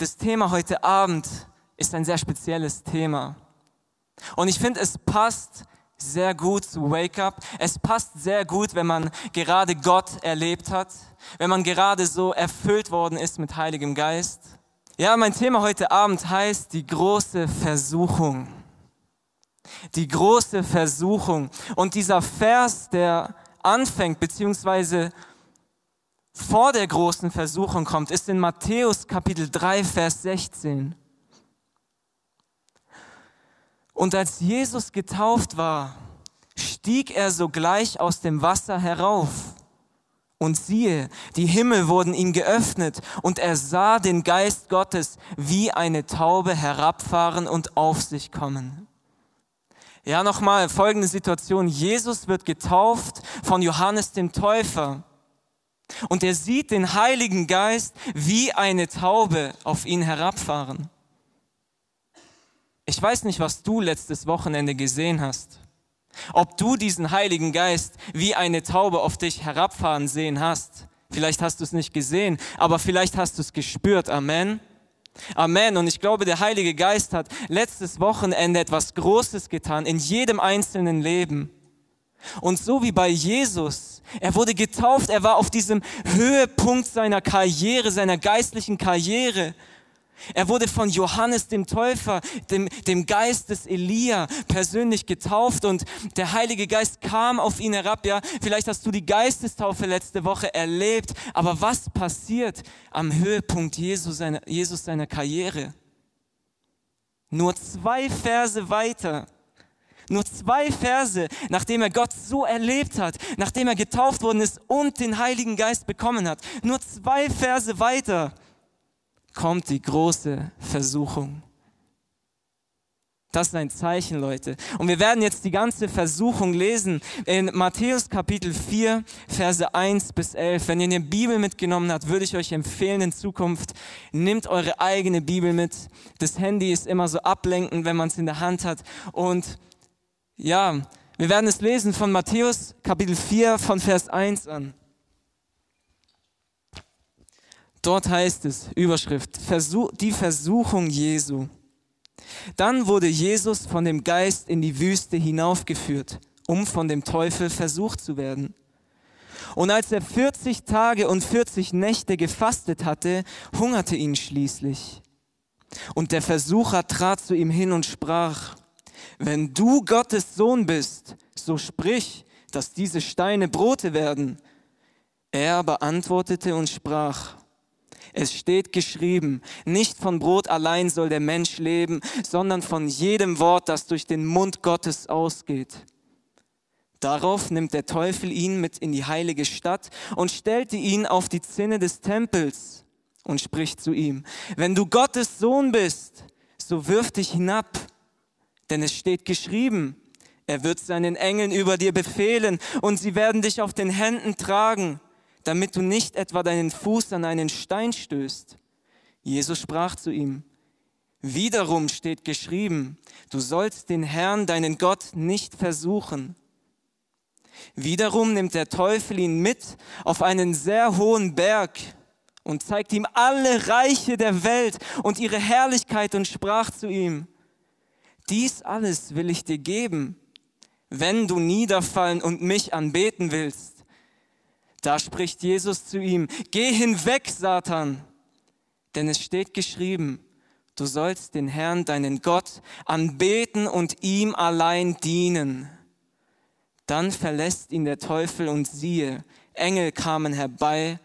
das Thema heute Abend ist ein sehr spezielles Thema. Und ich finde, es passt sehr gut zu Wake Up. Es passt sehr gut, wenn man gerade Gott erlebt hat, wenn man gerade so erfüllt worden ist mit Heiligem Geist. Ja, mein Thema heute Abend heißt die große Versuchung. Die große Versuchung. Und dieser Vers, der anfängt, beziehungsweise vor der großen Versuchung kommt, ist in Matthäus Kapitel 3, Vers 16. Und als Jesus getauft war, stieg er sogleich aus dem Wasser herauf. Und siehe, die Himmel wurden ihm geöffnet und er sah den Geist Gottes wie eine Taube herabfahren und auf sich kommen. Ja, nochmal folgende Situation. Jesus wird getauft von Johannes dem Täufer. Und er sieht den Heiligen Geist wie eine Taube auf ihn herabfahren. Ich weiß nicht, was du letztes Wochenende gesehen hast. Ob du diesen Heiligen Geist wie eine Taube auf dich herabfahren sehen hast. Vielleicht hast du es nicht gesehen, aber vielleicht hast du es gespürt. Amen. Amen. Und ich glaube, der Heilige Geist hat letztes Wochenende etwas Großes getan in jedem einzelnen Leben. Und so wie bei Jesus, er wurde getauft, er war auf diesem Höhepunkt seiner Karriere, seiner geistlichen Karriere. Er wurde von Johannes dem Täufer, dem, dem Geist des Elia persönlich getauft und der Heilige Geist kam auf ihn herab. Ja, vielleicht hast du die Geistestaufe letzte Woche erlebt, aber was passiert am Höhepunkt Jesus seiner, Jesus seiner Karriere? Nur zwei Verse weiter. Nur zwei Verse, nachdem er Gott so erlebt hat, nachdem er getauft worden ist und den Heiligen Geist bekommen hat. Nur zwei Verse weiter kommt die große Versuchung. Das ist ein Zeichen, Leute. Und wir werden jetzt die ganze Versuchung lesen in Matthäus Kapitel 4, Verse 1 bis 11. Wenn ihr eine Bibel mitgenommen habt, würde ich euch empfehlen in Zukunft, nehmt eure eigene Bibel mit. Das Handy ist immer so ablenkend, wenn man es in der Hand hat. Und ja, wir werden es lesen von Matthäus Kapitel 4 von Vers 1 an. Dort heißt es, Überschrift, Versuch, die Versuchung Jesu. Dann wurde Jesus von dem Geist in die Wüste hinaufgeführt, um von dem Teufel versucht zu werden. Und als er 40 Tage und 40 Nächte gefastet hatte, hungerte ihn schließlich. Und der Versucher trat zu ihm hin und sprach, wenn du Gottes Sohn bist, so sprich, dass diese Steine Brote werden. Er aber antwortete und sprach, es steht geschrieben, nicht von Brot allein soll der Mensch leben, sondern von jedem Wort, das durch den Mund Gottes ausgeht. Darauf nimmt der Teufel ihn mit in die heilige Stadt und stellte ihn auf die Zinne des Tempels und spricht zu ihm, wenn du Gottes Sohn bist, so wirf dich hinab, denn es steht geschrieben, er wird seinen Engeln über dir befehlen und sie werden dich auf den Händen tragen damit du nicht etwa deinen Fuß an einen Stein stößt. Jesus sprach zu ihm, wiederum steht geschrieben, du sollst den Herrn, deinen Gott, nicht versuchen. Wiederum nimmt der Teufel ihn mit auf einen sehr hohen Berg und zeigt ihm alle Reiche der Welt und ihre Herrlichkeit und sprach zu ihm, dies alles will ich dir geben, wenn du niederfallen und mich anbeten willst. Da spricht Jesus zu ihm, geh hinweg, Satan, denn es steht geschrieben, du sollst den Herrn, deinen Gott, anbeten und ihm allein dienen. Dann verlässt ihn der Teufel und siehe, Engel kamen herbei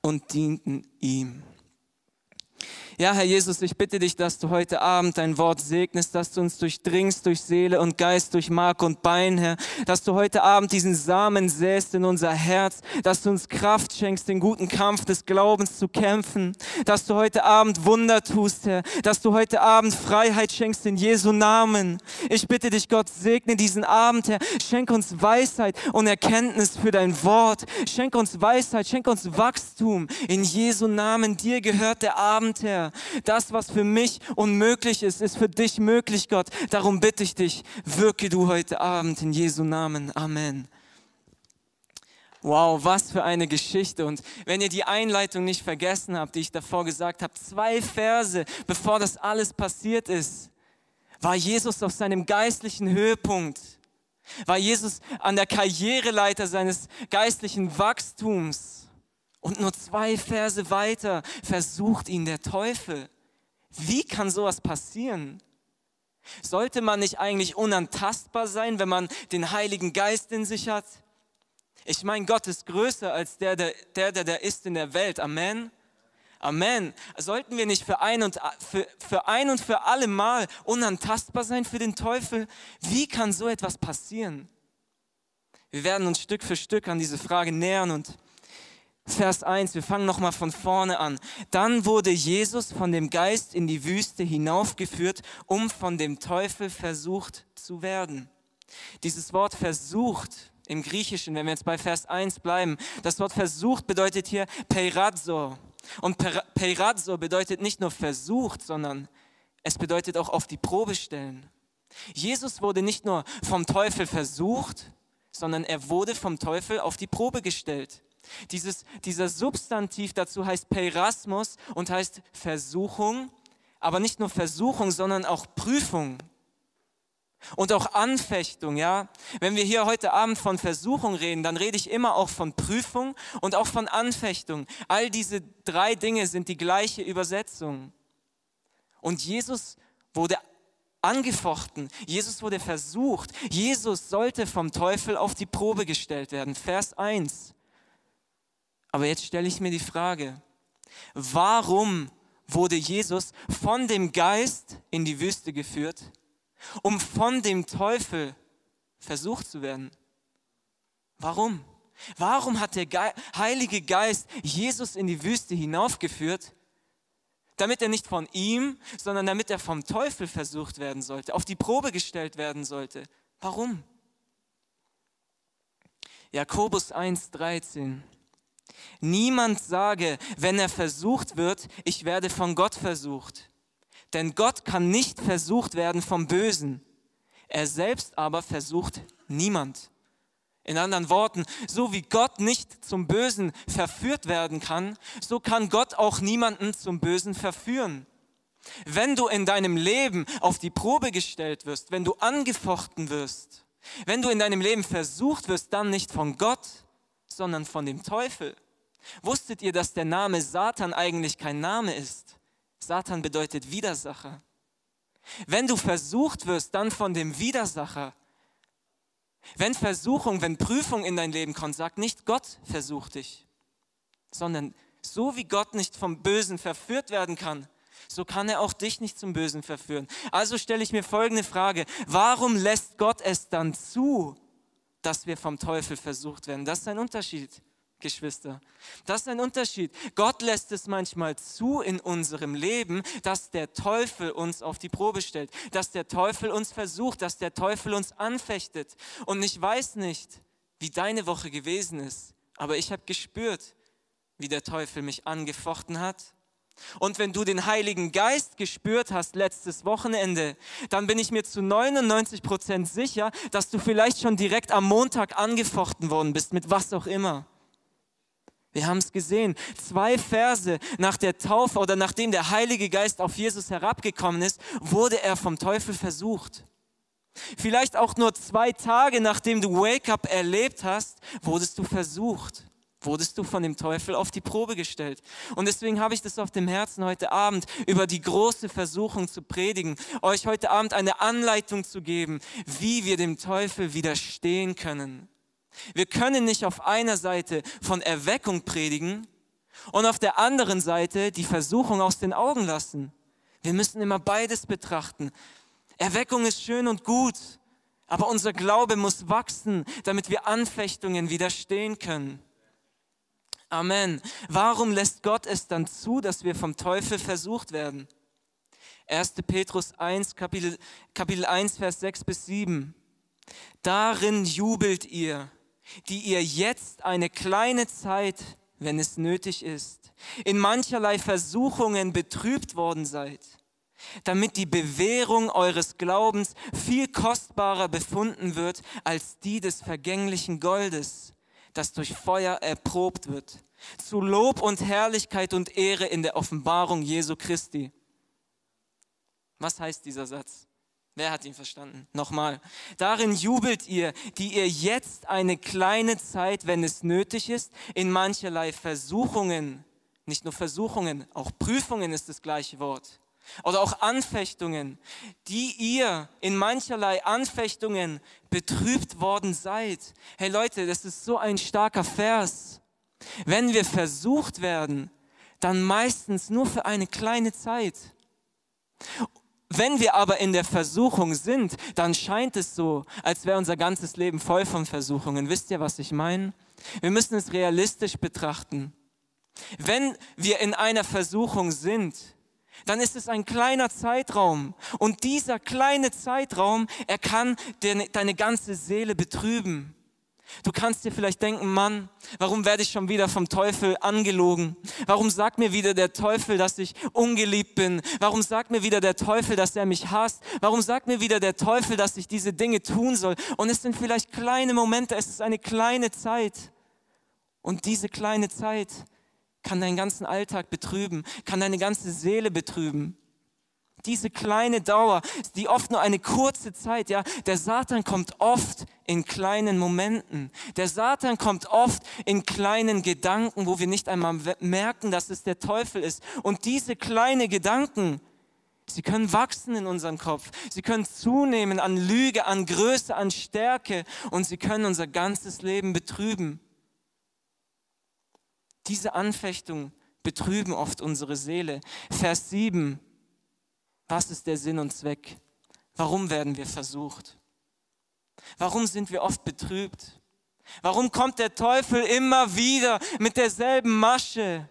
und dienten ihm. Ja, Herr Jesus, ich bitte dich, dass du heute Abend dein Wort segnest, dass du uns durchdringst durch Seele und Geist, durch Mark und Bein, Herr, dass du heute Abend diesen Samen säst in unser Herz, dass du uns Kraft schenkst, den guten Kampf des Glaubens zu kämpfen, dass du heute Abend Wunder tust, Herr, dass du heute Abend Freiheit schenkst in Jesu Namen. Ich bitte dich, Gott, segne diesen Abend, Herr, schenk uns Weisheit und Erkenntnis für dein Wort, schenk uns Weisheit, schenk uns Wachstum in Jesu Namen. Dir gehört der Abend, Herr. Das, was für mich unmöglich ist, ist für dich möglich, Gott. Darum bitte ich dich, wirke du heute Abend in Jesu Namen. Amen. Wow, was für eine Geschichte. Und wenn ihr die Einleitung nicht vergessen habt, die ich davor gesagt habe, zwei Verse, bevor das alles passiert ist, war Jesus auf seinem geistlichen Höhepunkt. War Jesus an der Karriereleiter seines geistlichen Wachstums. Und nur zwei Verse weiter versucht ihn der Teufel. Wie kann sowas passieren? Sollte man nicht eigentlich unantastbar sein, wenn man den Heiligen Geist in sich hat? Ich meine, Gott ist größer als der, der, der, der ist in der Welt. Amen. Amen. Sollten wir nicht für ein, und, für, für ein und für alle Mal unantastbar sein für den Teufel? Wie kann so etwas passieren? Wir werden uns Stück für Stück an diese Frage nähern und Vers 1, wir fangen nochmal von vorne an. Dann wurde Jesus von dem Geist in die Wüste hinaufgeführt, um von dem Teufel versucht zu werden. Dieses Wort versucht im Griechischen, wenn wir jetzt bei Vers 1 bleiben, das Wort versucht bedeutet hier peirazo. Und peirazo bedeutet nicht nur versucht, sondern es bedeutet auch auf die Probe stellen. Jesus wurde nicht nur vom Teufel versucht, sondern er wurde vom Teufel auf die Probe gestellt. Dieses, dieser Substantiv dazu heißt Peirasmus und heißt Versuchung, aber nicht nur Versuchung, sondern auch Prüfung. Und auch Anfechtung, ja. Wenn wir hier heute Abend von Versuchung reden, dann rede ich immer auch von Prüfung und auch von Anfechtung. All diese drei Dinge sind die gleiche Übersetzung. Und Jesus wurde angefochten. Jesus wurde versucht. Jesus sollte vom Teufel auf die Probe gestellt werden. Vers 1. Aber jetzt stelle ich mir die Frage, warum wurde Jesus von dem Geist in die Wüste geführt? um von dem Teufel versucht zu werden. Warum? Warum hat der Ge Heilige Geist Jesus in die Wüste hinaufgeführt? Damit er nicht von ihm, sondern damit er vom Teufel versucht werden sollte, auf die Probe gestellt werden sollte. Warum? Jakobus 1,13. Niemand sage, wenn er versucht wird, ich werde von Gott versucht. Denn Gott kann nicht versucht werden vom Bösen. Er selbst aber versucht niemand. In anderen Worten, so wie Gott nicht zum Bösen verführt werden kann, so kann Gott auch niemanden zum Bösen verführen. Wenn du in deinem Leben auf die Probe gestellt wirst, wenn du angefochten wirst, wenn du in deinem Leben versucht wirst, dann nicht von Gott, sondern von dem Teufel. Wusstet ihr, dass der Name Satan eigentlich kein Name ist? Satan bedeutet Widersacher. Wenn du versucht wirst, dann von dem Widersacher. Wenn Versuchung, wenn Prüfung in dein Leben kommt, sag nicht, Gott versucht dich, sondern so wie Gott nicht vom Bösen verführt werden kann, so kann er auch dich nicht zum Bösen verführen. Also stelle ich mir folgende Frage, warum lässt Gott es dann zu, dass wir vom Teufel versucht werden? Das ist ein Unterschied. Geschwister. Das ist ein Unterschied. Gott lässt es manchmal zu in unserem Leben, dass der Teufel uns auf die Probe stellt, dass der Teufel uns versucht, dass der Teufel uns anfechtet. Und ich weiß nicht, wie deine Woche gewesen ist, aber ich habe gespürt, wie der Teufel mich angefochten hat. Und wenn du den Heiligen Geist gespürt hast letztes Wochenende, dann bin ich mir zu 99 Prozent sicher, dass du vielleicht schon direkt am Montag angefochten worden bist, mit was auch immer. Wir haben es gesehen. Zwei Verse nach der Taufe oder nachdem der Heilige Geist auf Jesus herabgekommen ist, wurde er vom Teufel versucht. Vielleicht auch nur zwei Tage nachdem du Wake-up erlebt hast, wurdest du versucht. Wurdest du von dem Teufel auf die Probe gestellt. Und deswegen habe ich das auf dem Herzen, heute Abend über die große Versuchung zu predigen, euch heute Abend eine Anleitung zu geben, wie wir dem Teufel widerstehen können. Wir können nicht auf einer Seite von Erweckung predigen und auf der anderen Seite die Versuchung aus den Augen lassen. Wir müssen immer beides betrachten. Erweckung ist schön und gut, aber unser Glaube muss wachsen, damit wir Anfechtungen widerstehen können. Amen. Warum lässt Gott es dann zu, dass wir vom Teufel versucht werden? 1. Petrus 1, Kapitel, Kapitel 1, Vers 6 bis 7. Darin jubelt ihr, die ihr jetzt eine kleine Zeit, wenn es nötig ist, in mancherlei Versuchungen betrübt worden seid, damit die Bewährung eures Glaubens viel kostbarer befunden wird als die des vergänglichen Goldes, das durch Feuer erprobt wird, zu Lob und Herrlichkeit und Ehre in der Offenbarung Jesu Christi. Was heißt dieser Satz? Wer hat ihn verstanden? Nochmal. Darin jubelt ihr, die ihr jetzt eine kleine Zeit, wenn es nötig ist, in mancherlei Versuchungen, nicht nur Versuchungen, auch Prüfungen ist das gleiche Wort, oder auch Anfechtungen, die ihr in mancherlei Anfechtungen betrübt worden seid. Hey Leute, das ist so ein starker Vers. Wenn wir versucht werden, dann meistens nur für eine kleine Zeit. Wenn wir aber in der Versuchung sind, dann scheint es so, als wäre unser ganzes Leben voll von Versuchungen. Wisst ihr, was ich meine? Wir müssen es realistisch betrachten. Wenn wir in einer Versuchung sind, dann ist es ein kleiner Zeitraum. Und dieser kleine Zeitraum, er kann deine ganze Seele betrüben. Du kannst dir vielleicht denken, Mann, warum werde ich schon wieder vom Teufel angelogen? Warum sagt mir wieder der Teufel, dass ich ungeliebt bin? Warum sagt mir wieder der Teufel, dass er mich hasst? Warum sagt mir wieder der Teufel, dass ich diese Dinge tun soll? Und es sind vielleicht kleine Momente, es ist eine kleine Zeit. Und diese kleine Zeit kann deinen ganzen Alltag betrüben, kann deine ganze Seele betrüben diese kleine Dauer, die oft nur eine kurze Zeit, ja, der Satan kommt oft in kleinen Momenten. Der Satan kommt oft in kleinen Gedanken, wo wir nicht einmal merken, dass es der Teufel ist. Und diese kleinen Gedanken, sie können wachsen in unserem Kopf. Sie können zunehmen an Lüge, an Größe, an Stärke und sie können unser ganzes Leben betrüben. Diese Anfechtungen betrüben oft unsere Seele. Vers 7. Was ist der Sinn und Zweck? Warum werden wir versucht? Warum sind wir oft betrübt? Warum kommt der Teufel immer wieder mit derselben Masche?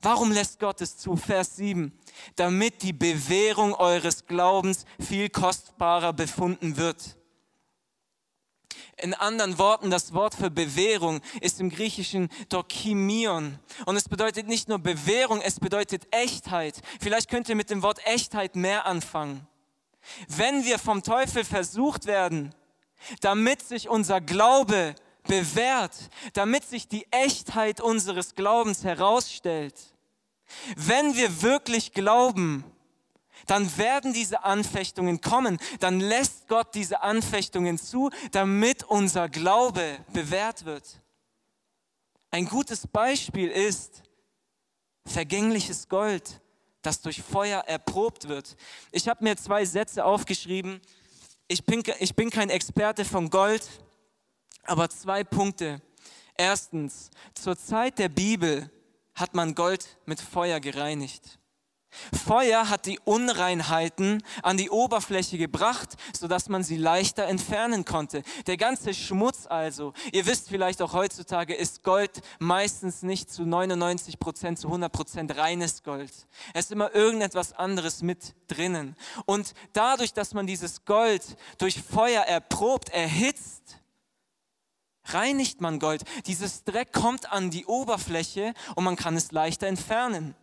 Warum lässt Gott es zu? Vers 7. Damit die Bewährung eures Glaubens viel kostbarer befunden wird. In anderen Worten, das Wort für Bewährung ist im Griechischen Dokimion. Und es bedeutet nicht nur Bewährung, es bedeutet Echtheit. Vielleicht könnt ihr mit dem Wort Echtheit mehr anfangen. Wenn wir vom Teufel versucht werden, damit sich unser Glaube bewährt, damit sich die Echtheit unseres Glaubens herausstellt, wenn wir wirklich glauben, dann werden diese Anfechtungen kommen. Dann lässt Gott diese Anfechtungen zu, damit unser Glaube bewährt wird. Ein gutes Beispiel ist vergängliches Gold, das durch Feuer erprobt wird. Ich habe mir zwei Sätze aufgeschrieben. Ich bin, ich bin kein Experte von Gold, aber zwei Punkte. Erstens, zur Zeit der Bibel hat man Gold mit Feuer gereinigt. Feuer hat die Unreinheiten an die Oberfläche gebracht, sodass man sie leichter entfernen konnte. Der ganze Schmutz also, ihr wisst vielleicht auch heutzutage, ist Gold meistens nicht zu 99 Prozent, zu 100 Prozent reines Gold. Es ist immer irgendetwas anderes mit drinnen. Und dadurch, dass man dieses Gold durch Feuer erprobt, erhitzt, reinigt man Gold. Dieses Dreck kommt an die Oberfläche und man kann es leichter entfernen.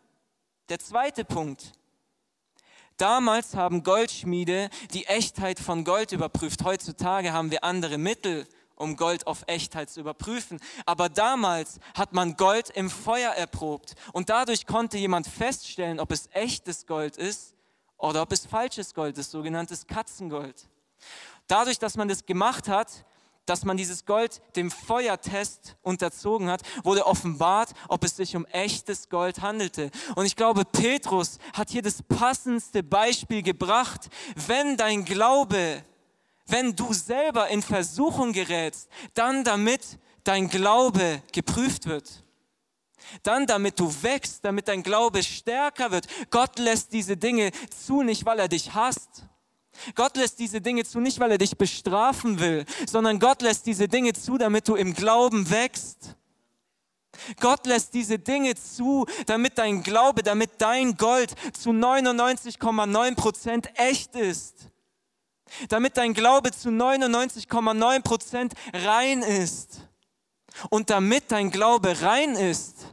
Der zweite Punkt. Damals haben Goldschmiede die Echtheit von Gold überprüft. Heutzutage haben wir andere Mittel, um Gold auf Echtheit zu überprüfen. Aber damals hat man Gold im Feuer erprobt. Und dadurch konnte jemand feststellen, ob es echtes Gold ist oder ob es falsches Gold ist, sogenanntes Katzengold. Dadurch, dass man das gemacht hat, dass man dieses Gold dem Feuertest unterzogen hat, wurde offenbart, ob es sich um echtes Gold handelte. Und ich glaube, Petrus hat hier das passendste Beispiel gebracht. Wenn dein Glaube, wenn du selber in Versuchung gerätst, dann damit dein Glaube geprüft wird. Dann damit du wächst, damit dein Glaube stärker wird. Gott lässt diese Dinge zu, nicht weil er dich hasst, Gott lässt diese Dinge zu, nicht weil er dich bestrafen will, sondern Gott lässt diese Dinge zu, damit du im Glauben wächst. Gott lässt diese Dinge zu, damit dein Glaube, damit dein Gold zu 99,9 Prozent echt ist. Damit dein Glaube zu 99,9 Prozent rein ist. Und damit dein Glaube rein ist,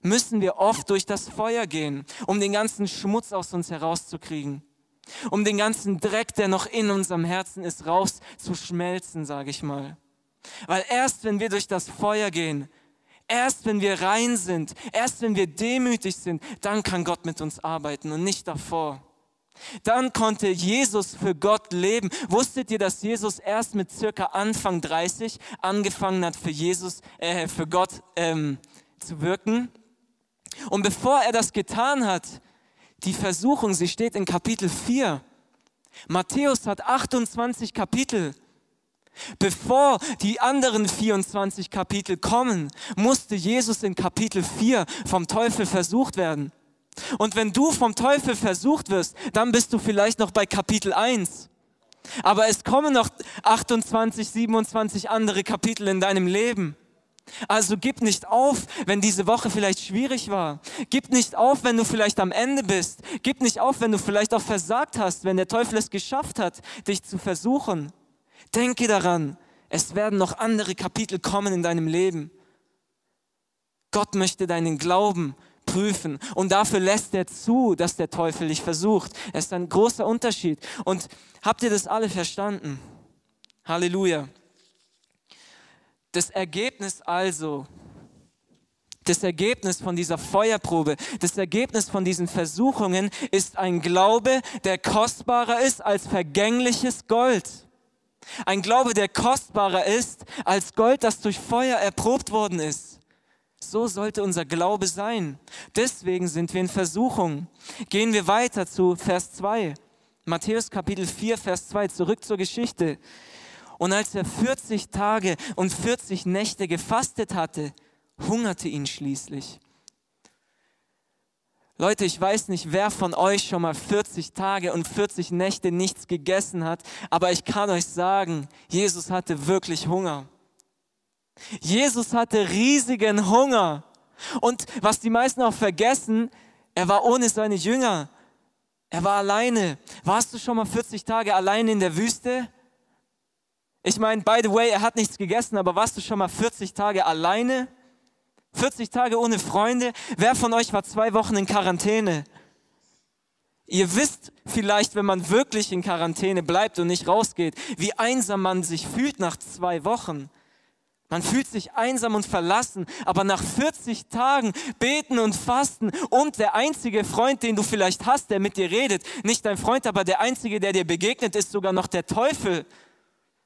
müssen wir oft durch das Feuer gehen, um den ganzen Schmutz aus uns herauszukriegen um den ganzen Dreck, der noch in unserem Herzen ist, rauszuschmelzen, sage ich mal. Weil erst wenn wir durch das Feuer gehen, erst wenn wir rein sind, erst wenn wir demütig sind, dann kann Gott mit uns arbeiten und nicht davor. Dann konnte Jesus für Gott leben. Wusstet ihr, dass Jesus erst mit circa Anfang 30 angefangen hat, für Jesus, äh, für Gott ähm, zu wirken? Und bevor er das getan hat, die Versuchung, sie steht in Kapitel 4. Matthäus hat 28 Kapitel. Bevor die anderen 24 Kapitel kommen, musste Jesus in Kapitel 4 vom Teufel versucht werden. Und wenn du vom Teufel versucht wirst, dann bist du vielleicht noch bei Kapitel 1. Aber es kommen noch 28, 27 andere Kapitel in deinem Leben. Also gib nicht auf, wenn diese Woche vielleicht schwierig war. Gib nicht auf, wenn du vielleicht am Ende bist. Gib nicht auf, wenn du vielleicht auch versagt hast, wenn der Teufel es geschafft hat, dich zu versuchen. Denke daran, es werden noch andere Kapitel kommen in deinem Leben. Gott möchte deinen Glauben prüfen und dafür lässt er zu, dass der Teufel dich versucht. Es ist ein großer Unterschied. Und habt ihr das alle verstanden? Halleluja. Das Ergebnis also, das Ergebnis von dieser Feuerprobe, das Ergebnis von diesen Versuchungen ist ein Glaube, der kostbarer ist als vergängliches Gold. Ein Glaube, der kostbarer ist als Gold, das durch Feuer erprobt worden ist. So sollte unser Glaube sein. Deswegen sind wir in Versuchung. Gehen wir weiter zu Vers 2. Matthäus Kapitel 4, Vers 2, zurück zur Geschichte. Und als er 40 Tage und 40 Nächte gefastet hatte, hungerte ihn schließlich. Leute, ich weiß nicht, wer von euch schon mal 40 Tage und 40 Nächte nichts gegessen hat, aber ich kann euch sagen, Jesus hatte wirklich Hunger. Jesus hatte riesigen Hunger. Und was die meisten auch vergessen, er war ohne seine Jünger. Er war alleine. Warst du schon mal 40 Tage alleine in der Wüste? Ich meine, by the way, er hat nichts gegessen, aber warst du schon mal 40 Tage alleine? 40 Tage ohne Freunde. Wer von euch war zwei Wochen in Quarantäne? Ihr wisst vielleicht, wenn man wirklich in Quarantäne bleibt und nicht rausgeht, wie einsam man sich fühlt nach zwei Wochen. Man fühlt sich einsam und verlassen, aber nach 40 Tagen beten und fasten und der einzige Freund, den du vielleicht hast, der mit dir redet, nicht dein Freund, aber der einzige, der dir begegnet, ist sogar noch der Teufel.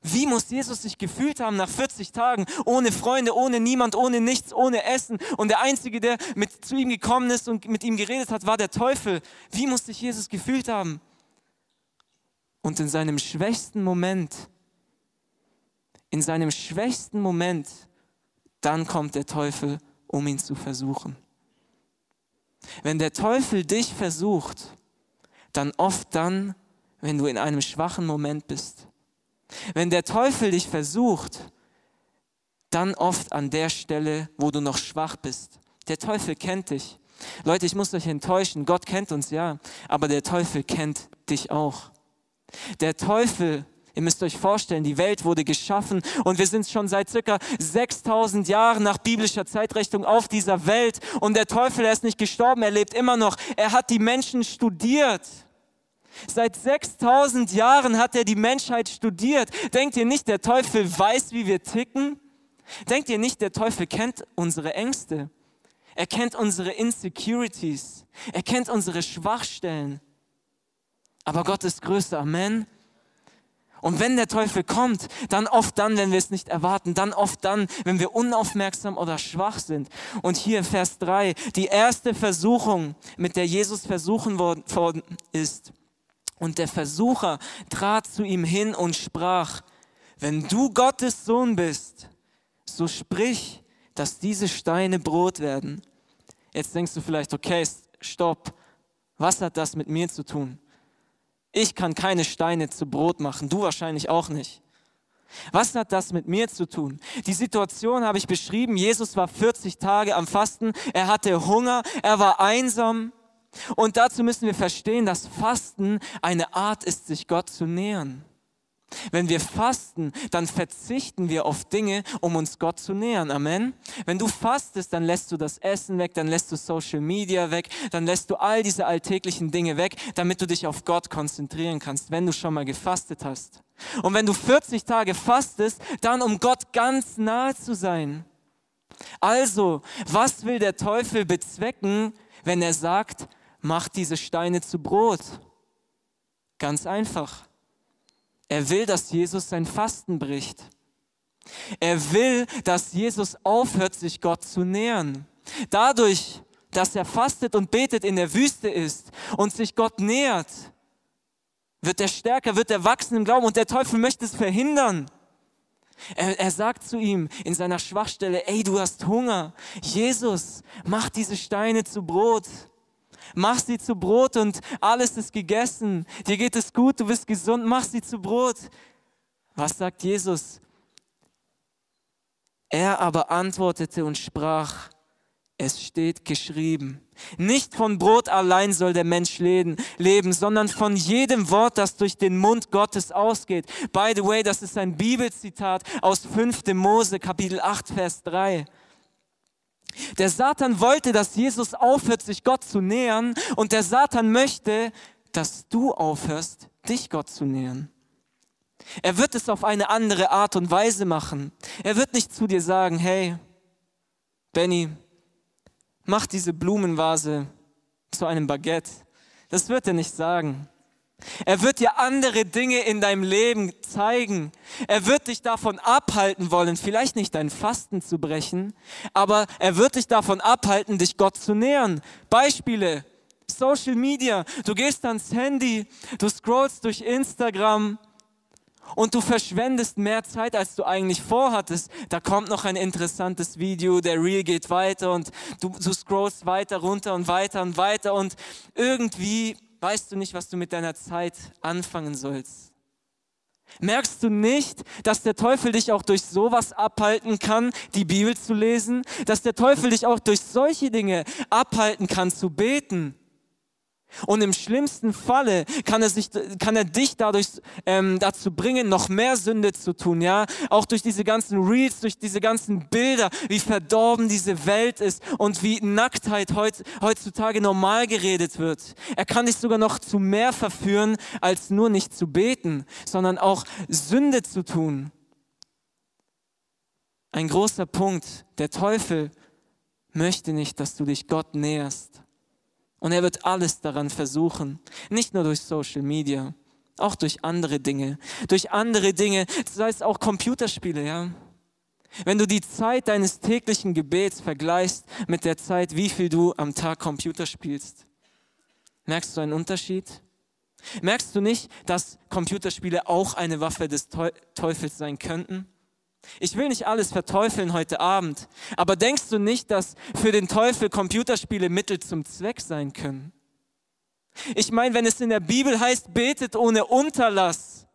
Wie muss Jesus sich gefühlt haben nach 40 Tagen, ohne Freunde, ohne niemand, ohne nichts, ohne Essen? Und der Einzige, der mit zu ihm gekommen ist und mit ihm geredet hat, war der Teufel. Wie muss sich Jesus gefühlt haben? Und in seinem schwächsten Moment, in seinem schwächsten Moment, dann kommt der Teufel, um ihn zu versuchen. Wenn der Teufel dich versucht, dann oft dann, wenn du in einem schwachen Moment bist wenn der Teufel dich versucht, dann oft an der Stelle, wo du noch schwach bist. Der Teufel kennt dich. Leute, ich muss euch enttäuschen, Gott kennt uns ja, aber der Teufel kennt dich auch. Der Teufel, ihr müsst euch vorstellen, die Welt wurde geschaffen und wir sind schon seit circa 6000 Jahren nach biblischer Zeitrechnung auf dieser Welt und der Teufel, er ist nicht gestorben, er lebt immer noch. Er hat die Menschen studiert. Seit 6000 Jahren hat er die Menschheit studiert. Denkt ihr nicht, der Teufel weiß, wie wir ticken? Denkt ihr nicht, der Teufel kennt unsere Ängste? Er kennt unsere Insecurities. Er kennt unsere Schwachstellen. Aber Gott ist größer. Amen. Und wenn der Teufel kommt, dann oft dann, wenn wir es nicht erwarten, dann oft dann, wenn wir unaufmerksam oder schwach sind. Und hier Vers 3, die erste Versuchung, mit der Jesus versuchen worden ist, und der Versucher trat zu ihm hin und sprach, wenn du Gottes Sohn bist, so sprich, dass diese Steine Brot werden. Jetzt denkst du vielleicht, okay, stopp, was hat das mit mir zu tun? Ich kann keine Steine zu Brot machen, du wahrscheinlich auch nicht. Was hat das mit mir zu tun? Die Situation habe ich beschrieben. Jesus war 40 Tage am Fasten, er hatte Hunger, er war einsam. Und dazu müssen wir verstehen, dass Fasten eine Art ist, sich Gott zu nähern. Wenn wir fasten, dann verzichten wir auf Dinge, um uns Gott zu nähern. Amen. Wenn du fastest, dann lässt du das Essen weg, dann lässt du Social Media weg, dann lässt du all diese alltäglichen Dinge weg, damit du dich auf Gott konzentrieren kannst, wenn du schon mal gefastet hast. Und wenn du 40 Tage fastest, dann um Gott ganz nahe zu sein. Also, was will der Teufel bezwecken, wenn er sagt, mach diese Steine zu Brot? Ganz einfach. Er will, dass Jesus sein Fasten bricht. Er will, dass Jesus aufhört, sich Gott zu nähern. Dadurch, dass er fastet und betet in der Wüste ist und sich Gott nähert, wird er stärker, wird er wachsen im Glauben und der Teufel möchte es verhindern. Er, er, sagt zu ihm in seiner Schwachstelle, ey, du hast Hunger. Jesus, mach diese Steine zu Brot. Mach sie zu Brot und alles ist gegessen. Dir geht es gut, du bist gesund, mach sie zu Brot. Was sagt Jesus? Er aber antwortete und sprach, es steht geschrieben. Nicht von Brot allein soll der Mensch leben, sondern von jedem Wort, das durch den Mund Gottes ausgeht. By the way, das ist ein Bibelzitat aus 5. Mose, Kapitel 8, Vers 3. Der Satan wollte, dass Jesus aufhört, sich Gott zu nähern und der Satan möchte, dass du aufhörst, dich Gott zu nähern. Er wird es auf eine andere Art und Weise machen. Er wird nicht zu dir sagen, hey, Benny, mach diese Blumenvase zu einem Baguette. Das wird er nicht sagen. Er wird dir andere Dinge in deinem Leben zeigen. Er wird dich davon abhalten wollen, vielleicht nicht dein Fasten zu brechen, aber er wird dich davon abhalten, dich Gott zu nähern. Beispiele. Social Media. Du gehst ans Handy, du scrollst durch Instagram, und du verschwendest mehr Zeit, als du eigentlich vorhattest. Da kommt noch ein interessantes Video, der Reel geht weiter und du, du scrollst weiter runter und weiter und weiter und irgendwie weißt du nicht, was du mit deiner Zeit anfangen sollst. Merkst du nicht, dass der Teufel dich auch durch sowas abhalten kann, die Bibel zu lesen? Dass der Teufel dich auch durch solche Dinge abhalten kann, zu beten? Und im schlimmsten Falle kann er, sich, kann er dich dadurch ähm, dazu bringen, noch mehr Sünde zu tun, ja? Auch durch diese ganzen Reels, durch diese ganzen Bilder, wie verdorben diese Welt ist und wie Nacktheit heut, heutzutage normal geredet wird. Er kann dich sogar noch zu mehr verführen, als nur nicht zu beten, sondern auch Sünde zu tun. Ein großer Punkt. Der Teufel möchte nicht, dass du dich Gott näherst. Und er wird alles daran versuchen, nicht nur durch Social Media, auch durch andere Dinge, durch andere Dinge, sei es auch Computerspiele, ja. Wenn du die Zeit deines täglichen Gebets vergleichst mit der Zeit, wie viel du am Tag Computer spielst, merkst du einen Unterschied? Merkst du nicht, dass Computerspiele auch eine Waffe des Teufels sein könnten? Ich will nicht alles verteufeln heute Abend, aber denkst du nicht, dass für den Teufel Computerspiele Mittel zum Zweck sein können? Ich meine, wenn es in der Bibel heißt, betet ohne Unterlass,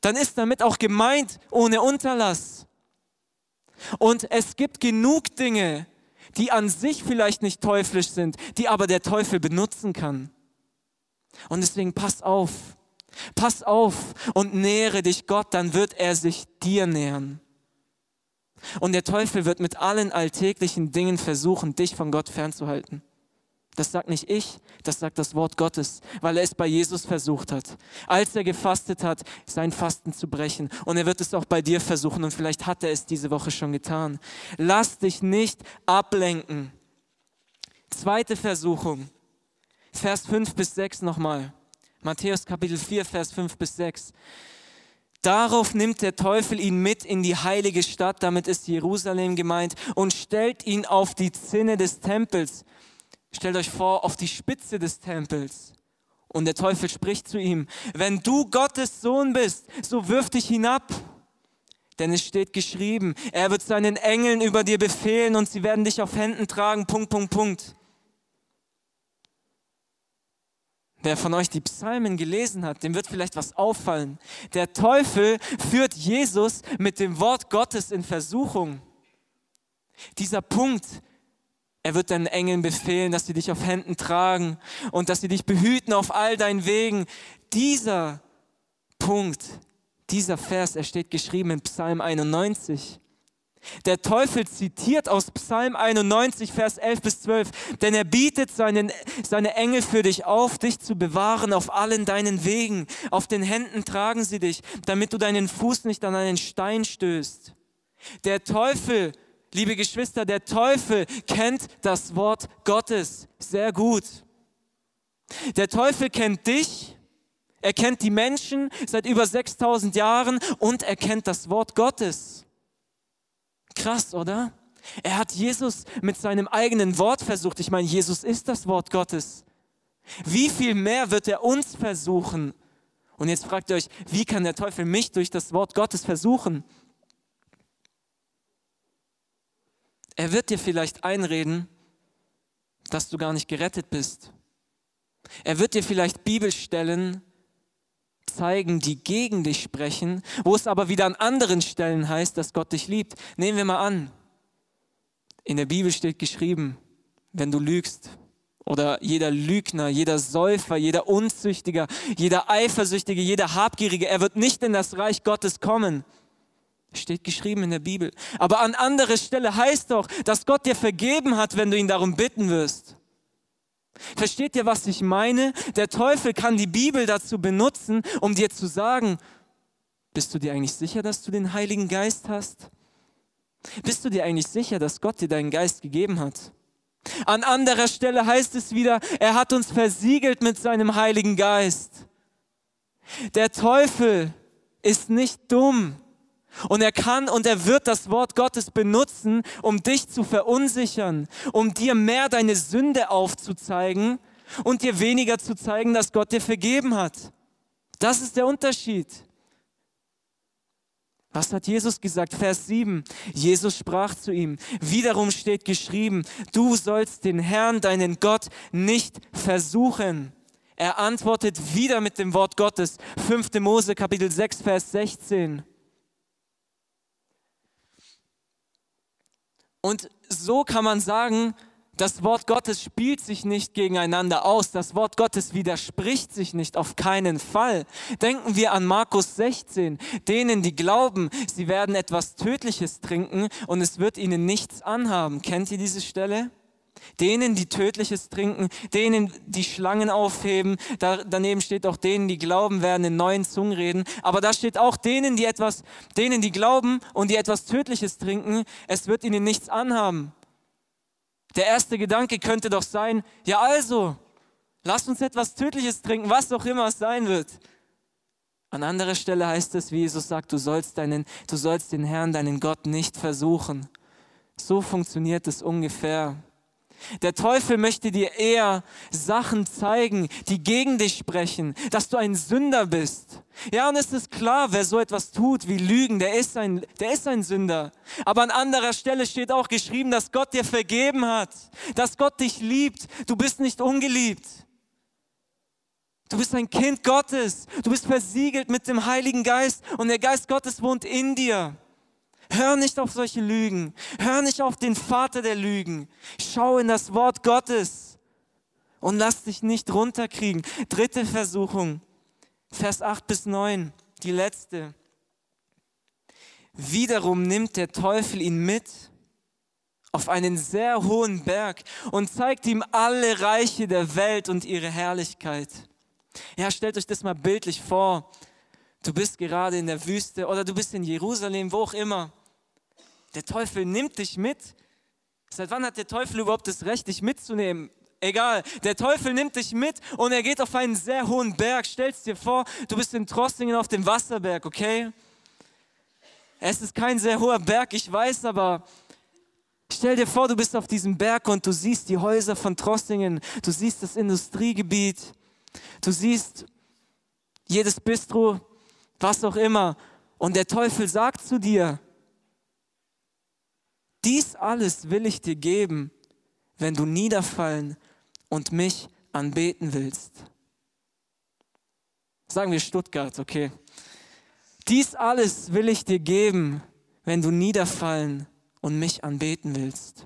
dann ist damit auch gemeint ohne Unterlass. Und es gibt genug Dinge, die an sich vielleicht nicht teuflisch sind, die aber der Teufel benutzen kann. Und deswegen pass auf. Pass auf und nähere dich Gott, dann wird er sich dir nähern. Und der Teufel wird mit allen alltäglichen Dingen versuchen, dich von Gott fernzuhalten. Das sagt nicht ich, das sagt das Wort Gottes, weil er es bei Jesus versucht hat. Als er gefastet hat, sein Fasten zu brechen. Und er wird es auch bei dir versuchen und vielleicht hat er es diese Woche schon getan. Lass dich nicht ablenken. Zweite Versuchung. Vers 5 bis 6 nochmal. Matthäus Kapitel 4, Vers 5 bis 6. Darauf nimmt der Teufel ihn mit in die heilige Stadt, damit ist Jerusalem gemeint, und stellt ihn auf die Zinne des Tempels. Stellt euch vor, auf die Spitze des Tempels. Und der Teufel spricht zu ihm, wenn du Gottes Sohn bist, so wirf dich hinab. Denn es steht geschrieben, er wird seinen Engeln über dir befehlen und sie werden dich auf Händen tragen. Punkt, Punkt, Punkt. Wer von euch die Psalmen gelesen hat, dem wird vielleicht was auffallen. Der Teufel führt Jesus mit dem Wort Gottes in Versuchung. Dieser Punkt, er wird deinen Engeln befehlen, dass sie dich auf Händen tragen und dass sie dich behüten auf all deinen Wegen. Dieser Punkt, dieser Vers, er steht geschrieben in Psalm 91. Der Teufel zitiert aus Psalm 91, Vers 11 bis 12, denn er bietet seinen, seine Engel für dich auf, dich zu bewahren auf allen deinen Wegen. Auf den Händen tragen sie dich, damit du deinen Fuß nicht an einen Stein stößt. Der Teufel, liebe Geschwister, der Teufel kennt das Wort Gottes sehr gut. Der Teufel kennt dich, er kennt die Menschen seit über 6000 Jahren und er kennt das Wort Gottes. Krass, oder? Er hat Jesus mit seinem eigenen Wort versucht. Ich meine, Jesus ist das Wort Gottes. Wie viel mehr wird er uns versuchen? Und jetzt fragt ihr euch, wie kann der Teufel mich durch das Wort Gottes versuchen? Er wird dir vielleicht einreden, dass du gar nicht gerettet bist. Er wird dir vielleicht Bibelstellen zeigen, die gegen dich sprechen, wo es aber wieder an anderen Stellen heißt, dass Gott dich liebt. Nehmen wir mal an, in der Bibel steht geschrieben, wenn du lügst, oder jeder Lügner, jeder Säufer, jeder Unzüchtiger, jeder Eifersüchtige, jeder Habgierige, er wird nicht in das Reich Gottes kommen. Steht geschrieben in der Bibel. Aber an anderer Stelle heißt doch, dass Gott dir vergeben hat, wenn du ihn darum bitten wirst. Versteht ihr, was ich meine? Der Teufel kann die Bibel dazu benutzen, um dir zu sagen, bist du dir eigentlich sicher, dass du den Heiligen Geist hast? Bist du dir eigentlich sicher, dass Gott dir deinen Geist gegeben hat? An anderer Stelle heißt es wieder, er hat uns versiegelt mit seinem Heiligen Geist. Der Teufel ist nicht dumm. Und er kann und er wird das Wort Gottes benutzen, um dich zu verunsichern, um dir mehr deine Sünde aufzuzeigen und dir weniger zu zeigen, dass Gott dir vergeben hat. Das ist der Unterschied. Was hat Jesus gesagt? Vers 7. Jesus sprach zu ihm. Wiederum steht geschrieben, du sollst den Herrn, deinen Gott, nicht versuchen. Er antwortet wieder mit dem Wort Gottes. 5. Mose Kapitel 6, Vers 16. Und so kann man sagen, das Wort Gottes spielt sich nicht gegeneinander aus. Das Wort Gottes widerspricht sich nicht auf keinen Fall. Denken wir an Markus 16. Denen, die glauben, sie werden etwas Tödliches trinken und es wird ihnen nichts anhaben. Kennt ihr diese Stelle? Denen, die Tödliches trinken, denen, die Schlangen aufheben. Da, daneben steht auch denen, die glauben, werden in neuen Zungen reden. Aber da steht auch denen, die etwas, denen, die glauben und die etwas Tödliches trinken, es wird ihnen nichts anhaben. Der erste Gedanke könnte doch sein, ja also, lass uns etwas Tödliches trinken, was auch immer es sein wird. An anderer Stelle heißt es, wie Jesus sagt, du sollst, deinen, du sollst den Herrn, deinen Gott nicht versuchen. So funktioniert es ungefähr. Der Teufel möchte dir eher Sachen zeigen, die gegen dich sprechen, dass du ein Sünder bist. Ja, und es ist klar, wer so etwas tut wie Lügen, der ist ein, der ist ein Sünder. Aber an anderer Stelle steht auch geschrieben, dass Gott dir vergeben hat, dass Gott dich liebt. Du bist nicht ungeliebt. Du bist ein Kind Gottes. Du bist versiegelt mit dem Heiligen Geist und der Geist Gottes wohnt in dir. Hör nicht auf solche Lügen. Hör nicht auf den Vater der Lügen. Schau in das Wort Gottes und lass dich nicht runterkriegen. Dritte Versuchung, Vers 8 bis 9, die letzte. Wiederum nimmt der Teufel ihn mit auf einen sehr hohen Berg und zeigt ihm alle Reiche der Welt und ihre Herrlichkeit. Ja, stellt euch das mal bildlich vor. Du bist gerade in der Wüste oder du bist in Jerusalem, wo auch immer. Der Teufel nimmt dich mit. Seit wann hat der Teufel überhaupt das Recht, dich mitzunehmen? Egal, der Teufel nimmt dich mit und er geht auf einen sehr hohen Berg. Stellst dir vor, du bist in Trossingen auf dem Wasserberg, okay? Es ist kein sehr hoher Berg, ich weiß, aber stell dir vor, du bist auf diesem Berg und du siehst die Häuser von Trossingen, du siehst das Industriegebiet, du siehst jedes Bistro, was auch immer. Und der Teufel sagt zu dir, dies alles will ich dir geben, wenn du niederfallen und mich anbeten willst. Sagen wir Stuttgart, okay. Dies alles will ich dir geben, wenn du niederfallen und mich anbeten willst.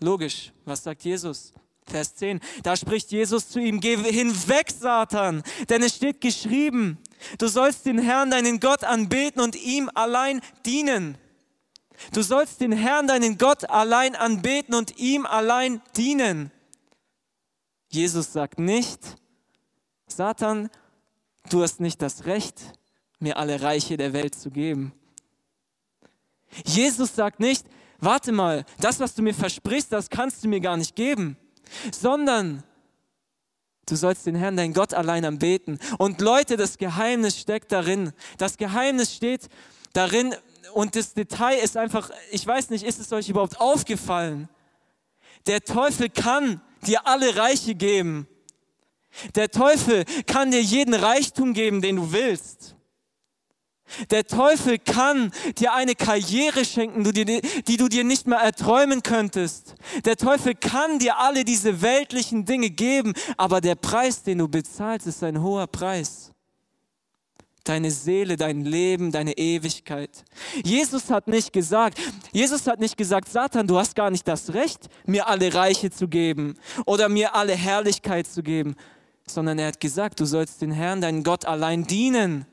Logisch, was sagt Jesus? Vers 10. Da spricht Jesus zu ihm, geh hinweg, Satan, denn es steht geschrieben, Du sollst den Herrn, deinen Gott, anbeten und ihm allein dienen. Du sollst den Herrn, deinen Gott, allein anbeten und ihm allein dienen. Jesus sagt nicht, Satan, du hast nicht das Recht, mir alle Reiche der Welt zu geben. Jesus sagt nicht, warte mal, das, was du mir versprichst, das kannst du mir gar nicht geben, sondern du sollst den Herrn, dein Gott, allein anbeten. Und Leute, das Geheimnis steckt darin. Das Geheimnis steht darin und das Detail ist einfach, ich weiß nicht, ist es euch überhaupt aufgefallen? Der Teufel kann dir alle Reiche geben. Der Teufel kann dir jeden Reichtum geben, den du willst. Der Teufel kann dir eine Karriere schenken, die du dir nicht mehr erträumen könntest. Der Teufel kann dir alle diese weltlichen Dinge geben, aber der Preis, den du bezahlst, ist ein hoher Preis. Deine Seele, dein Leben, deine Ewigkeit. Jesus hat nicht gesagt, Jesus hat nicht gesagt, Satan, du hast gar nicht das Recht, mir alle Reiche zu geben oder mir alle Herrlichkeit zu geben, sondern er hat gesagt, du sollst den Herrn, deinen Gott allein dienen.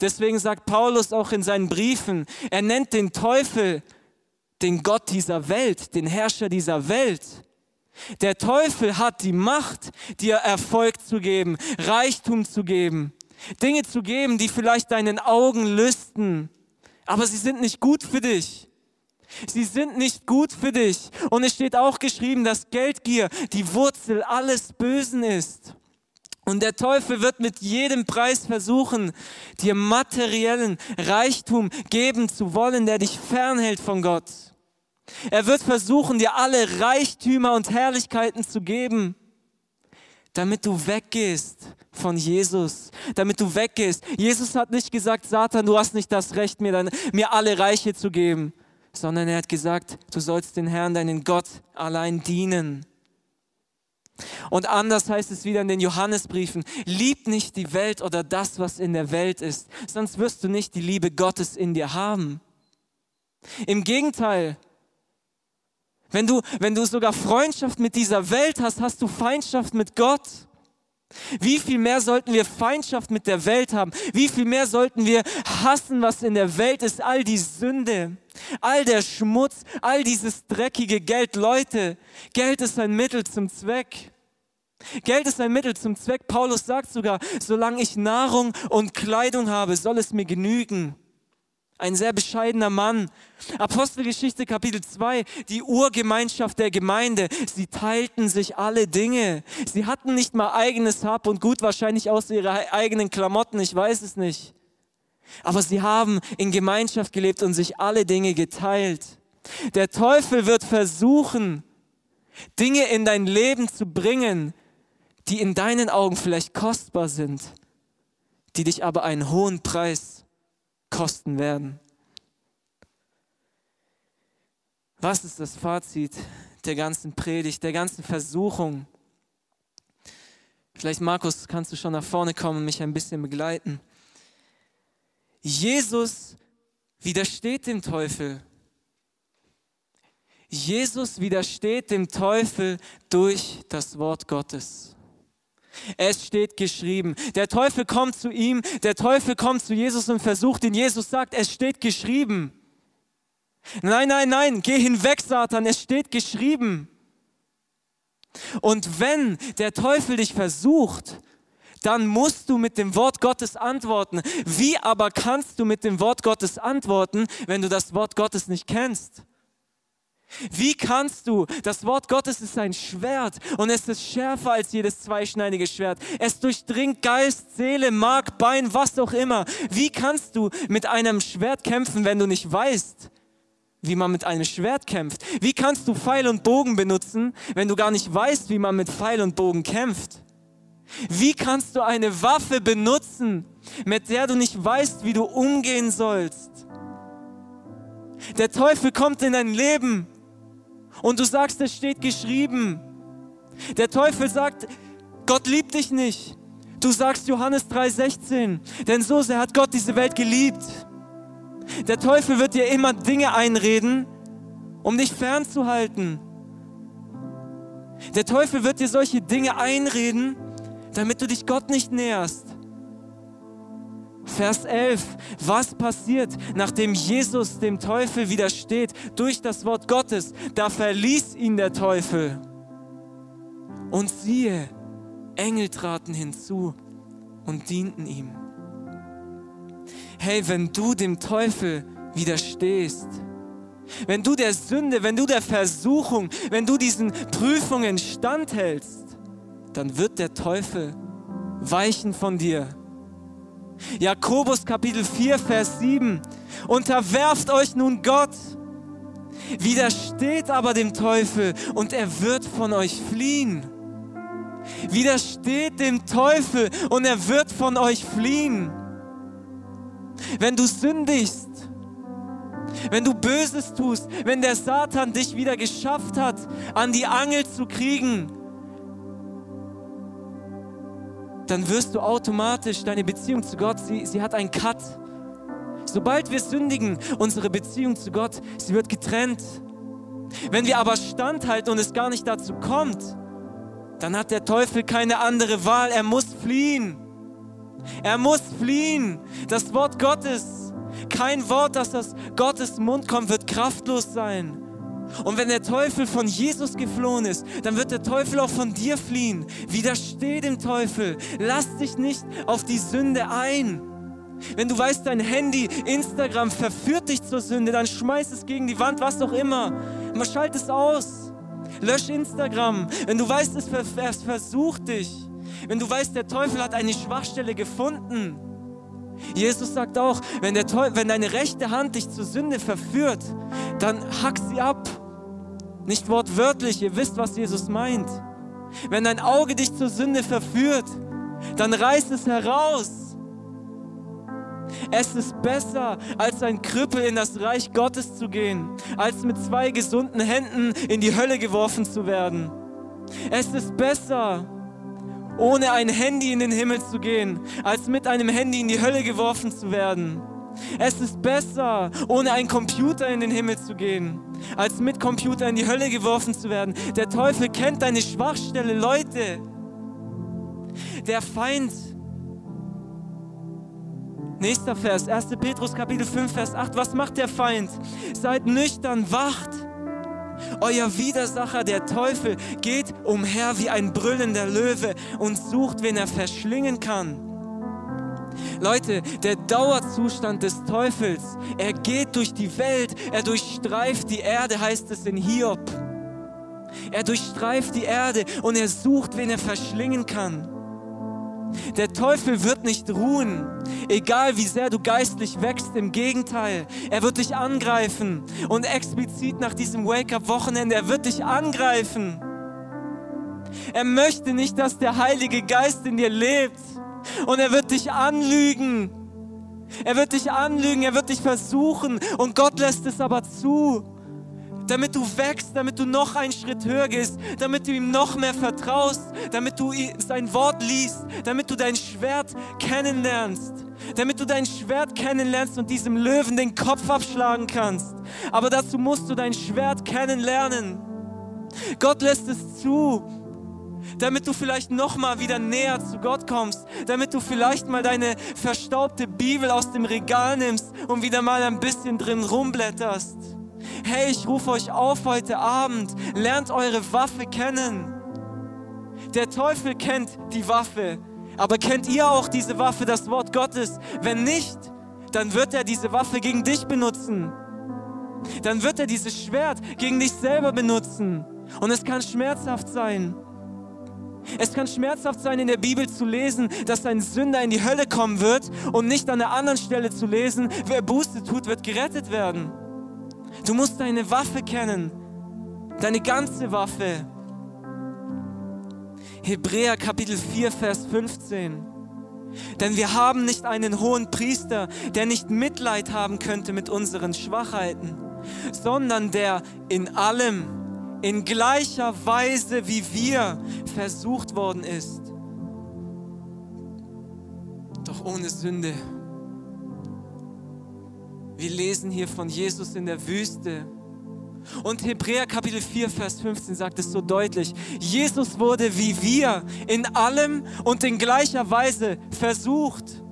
Deswegen sagt Paulus auch in seinen Briefen, er nennt den Teufel den Gott dieser Welt, den Herrscher dieser Welt. Der Teufel hat die Macht, dir Erfolg zu geben, Reichtum zu geben, Dinge zu geben, die vielleicht deinen Augen lüsten, aber sie sind nicht gut für dich. Sie sind nicht gut für dich. Und es steht auch geschrieben, dass Geldgier die Wurzel alles Bösen ist. Und der Teufel wird mit jedem Preis versuchen, dir materiellen Reichtum geben zu wollen, der dich fernhält von Gott. Er wird versuchen, dir alle Reichtümer und Herrlichkeiten zu geben, damit du weggehst von Jesus, damit du weggehst. Jesus hat nicht gesagt, Satan, du hast nicht das Recht, mir, dann, mir alle Reiche zu geben, sondern er hat gesagt, du sollst den Herrn, deinen Gott allein dienen. Und anders heißt es wieder in den Johannesbriefen, lieb nicht die Welt oder das, was in der Welt ist, sonst wirst du nicht die Liebe Gottes in dir haben. Im Gegenteil, wenn du, wenn du sogar Freundschaft mit dieser Welt hast, hast du Feindschaft mit Gott. Wie viel mehr sollten wir Feindschaft mit der Welt haben? Wie viel mehr sollten wir hassen, was in der Welt ist? All die Sünde, all der Schmutz, all dieses dreckige Geld. Leute, Geld ist ein Mittel zum Zweck. Geld ist ein Mittel zum Zweck. Paulus sagt sogar, solange ich Nahrung und Kleidung habe, soll es mir genügen. Ein sehr bescheidener Mann. Apostelgeschichte Kapitel 2, die Urgemeinschaft der Gemeinde. Sie teilten sich alle Dinge. Sie hatten nicht mal eigenes Hab und Gut, wahrscheinlich aus ihrer eigenen Klamotten, ich weiß es nicht. Aber sie haben in Gemeinschaft gelebt und sich alle Dinge geteilt. Der Teufel wird versuchen, Dinge in dein Leben zu bringen, die in deinen Augen vielleicht kostbar sind, die dich aber einen hohen Preis kosten werden. Was ist das Fazit der ganzen Predigt, der ganzen Versuchung? Vielleicht, Markus, kannst du schon nach vorne kommen und mich ein bisschen begleiten. Jesus widersteht dem Teufel. Jesus widersteht dem Teufel durch das Wort Gottes. Es steht geschrieben. Der Teufel kommt zu ihm, der Teufel kommt zu Jesus und versucht ihn. Jesus sagt, es steht geschrieben. Nein, nein, nein, geh hinweg, Satan, es steht geschrieben. Und wenn der Teufel dich versucht, dann musst du mit dem Wort Gottes antworten. Wie aber kannst du mit dem Wort Gottes antworten, wenn du das Wort Gottes nicht kennst? Wie kannst du, das Wort Gottes ist ein Schwert und es ist schärfer als jedes zweischneidige Schwert. Es durchdringt Geist, Seele, Mark, Bein, was auch immer. Wie kannst du mit einem Schwert kämpfen, wenn du nicht weißt, wie man mit einem Schwert kämpft? Wie kannst du Pfeil und Bogen benutzen, wenn du gar nicht weißt, wie man mit Pfeil und Bogen kämpft? Wie kannst du eine Waffe benutzen, mit der du nicht weißt, wie du umgehen sollst? Der Teufel kommt in dein Leben und du sagst, es steht geschrieben. Der Teufel sagt, Gott liebt dich nicht. Du sagst Johannes 3:16, denn so sehr hat Gott diese Welt geliebt. Der Teufel wird dir immer Dinge einreden, um dich fernzuhalten. Der Teufel wird dir solche Dinge einreden, damit du dich Gott nicht näherst. Vers 11. Was passiert, nachdem Jesus dem Teufel widersteht durch das Wort Gottes? Da verließ ihn der Teufel. Und siehe, Engel traten hinzu und dienten ihm. Hey, wenn du dem Teufel widerstehst, wenn du der Sünde, wenn du der Versuchung, wenn du diesen Prüfungen standhältst, dann wird der Teufel weichen von dir. Jakobus Kapitel 4, Vers 7. Unterwerft euch nun Gott, widersteht aber dem Teufel und er wird von euch fliehen. Widersteht dem Teufel und er wird von euch fliehen. Wenn du sündigst, wenn du Böses tust, wenn der Satan dich wieder geschafft hat, an die Angel zu kriegen, dann wirst du automatisch deine Beziehung zu Gott, sie, sie hat einen Cut. Sobald wir sündigen, unsere Beziehung zu Gott, sie wird getrennt. Wenn wir aber standhalten und es gar nicht dazu kommt, dann hat der Teufel keine andere Wahl. Er muss fliehen. Er muss fliehen. Das Wort Gottes, kein Wort, das aus Gottes Mund kommt, wird kraftlos sein. Und wenn der Teufel von Jesus geflohen ist, dann wird der Teufel auch von dir fliehen. Widersteh dem Teufel. Lass dich nicht auf die Sünde ein. Wenn du weißt, dein Handy, Instagram verführt dich zur Sünde, dann schmeiß es gegen die Wand, was auch immer. Man schalt es aus. Lösch Instagram. Wenn du weißt, es versucht dich. Wenn du weißt, der Teufel hat eine Schwachstelle gefunden. Jesus sagt auch, wenn, der wenn deine rechte Hand dich zur Sünde verführt, dann hack sie ab. Nicht wortwörtlich, ihr wisst, was Jesus meint. Wenn dein Auge dich zur Sünde verführt, dann reiß es heraus. Es ist besser, als ein Krüppel in das Reich Gottes zu gehen, als mit zwei gesunden Händen in die Hölle geworfen zu werden. Es ist besser, ohne ein Handy in den Himmel zu gehen, als mit einem Handy in die Hölle geworfen zu werden. Es ist besser, ohne einen Computer in den Himmel zu gehen, als mit Computer in die Hölle geworfen zu werden. Der Teufel kennt deine Schwachstelle, Leute. Der Feind. Nächster Vers, 1. Petrus Kapitel 5, Vers 8. Was macht der Feind? Seid nüchtern, wacht. Euer Widersacher, der Teufel, geht umher wie ein brüllender Löwe und sucht, wen er verschlingen kann. Leute, der Dauerzustand des Teufels, er geht durch die Welt, er durchstreift die Erde, heißt es in Hiob. Er durchstreift die Erde und er sucht, wen er verschlingen kann. Der Teufel wird nicht ruhen, egal wie sehr du geistlich wächst. Im Gegenteil, er wird dich angreifen. Und explizit nach diesem Wake-up-Wochenende, er wird dich angreifen. Er möchte nicht, dass der Heilige Geist in dir lebt. Und er wird dich anlügen. Er wird dich anlügen, er wird dich versuchen. Und Gott lässt es aber zu damit du wächst, damit du noch einen Schritt höher gehst, damit du ihm noch mehr vertraust, damit du sein Wort liest, damit du dein Schwert kennenlernst, damit du dein Schwert kennenlernst und diesem Löwen den Kopf abschlagen kannst. Aber dazu musst du dein Schwert kennenlernen. Gott lässt es zu, damit du vielleicht noch mal wieder näher zu Gott kommst, damit du vielleicht mal deine verstaubte Bibel aus dem Regal nimmst und wieder mal ein bisschen drin rumblätterst. Hey, ich rufe euch auf heute Abend, lernt eure Waffe kennen. Der Teufel kennt die Waffe, aber kennt ihr auch diese Waffe, das Wort Gottes? Wenn nicht, dann wird er diese Waffe gegen dich benutzen. Dann wird er dieses Schwert gegen dich selber benutzen. Und es kann schmerzhaft sein. Es kann schmerzhaft sein, in der Bibel zu lesen, dass ein Sünder in die Hölle kommen wird und nicht an der anderen Stelle zu lesen, wer Buße tut, wird gerettet werden. Du musst deine Waffe kennen, deine ganze Waffe. Hebräer Kapitel 4, Vers 15. Denn wir haben nicht einen hohen Priester, der nicht Mitleid haben könnte mit unseren Schwachheiten, sondern der in allem, in gleicher Weise wie wir versucht worden ist, doch ohne Sünde. Wir lesen hier von Jesus in der Wüste. Und Hebräer Kapitel 4, Vers 15 sagt es so deutlich. Jesus wurde wie wir in allem und in gleicher Weise versucht.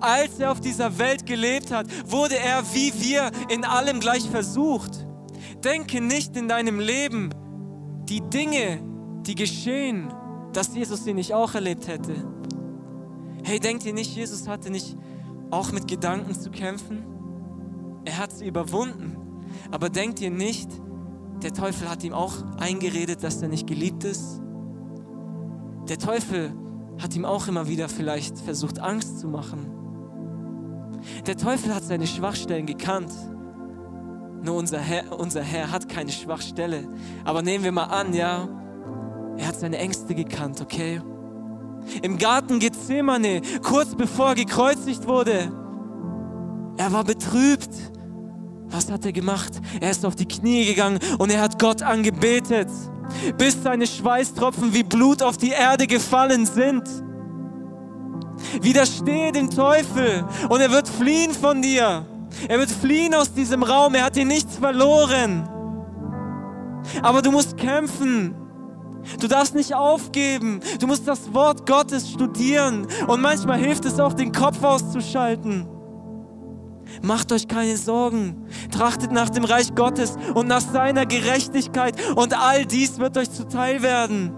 Als er auf dieser Welt gelebt hat, wurde er wie wir in allem gleich versucht. Denke nicht in deinem Leben die Dinge, die geschehen, dass Jesus sie nicht auch erlebt hätte. Hey, denkt ihr nicht, Jesus hatte nicht auch mit Gedanken zu kämpfen? Er hat sie überwunden. Aber denkt ihr nicht, der Teufel hat ihm auch eingeredet, dass er nicht geliebt ist? Der Teufel hat ihm auch immer wieder vielleicht versucht, Angst zu machen. Der Teufel hat seine Schwachstellen gekannt. Nur unser Herr, unser Herr hat keine Schwachstelle. Aber nehmen wir mal an, ja, er hat seine Ängste gekannt, okay? Im Garten Gethsemane, kurz bevor er gekreuzigt wurde, er war betrübt. Was hat er gemacht? Er ist auf die Knie gegangen und er hat Gott angebetet bis seine Schweißtropfen wie Blut auf die Erde gefallen sind. Widerstehe dem Teufel und er wird fliehen von dir. Er wird fliehen aus diesem Raum. Er hat dir nichts verloren. Aber du musst kämpfen. Du darfst nicht aufgeben. Du musst das Wort Gottes studieren. Und manchmal hilft es auch, den Kopf auszuschalten. Macht euch keine Sorgen. Trachtet nach dem Reich Gottes und nach seiner Gerechtigkeit und all dies wird euch zuteil werden.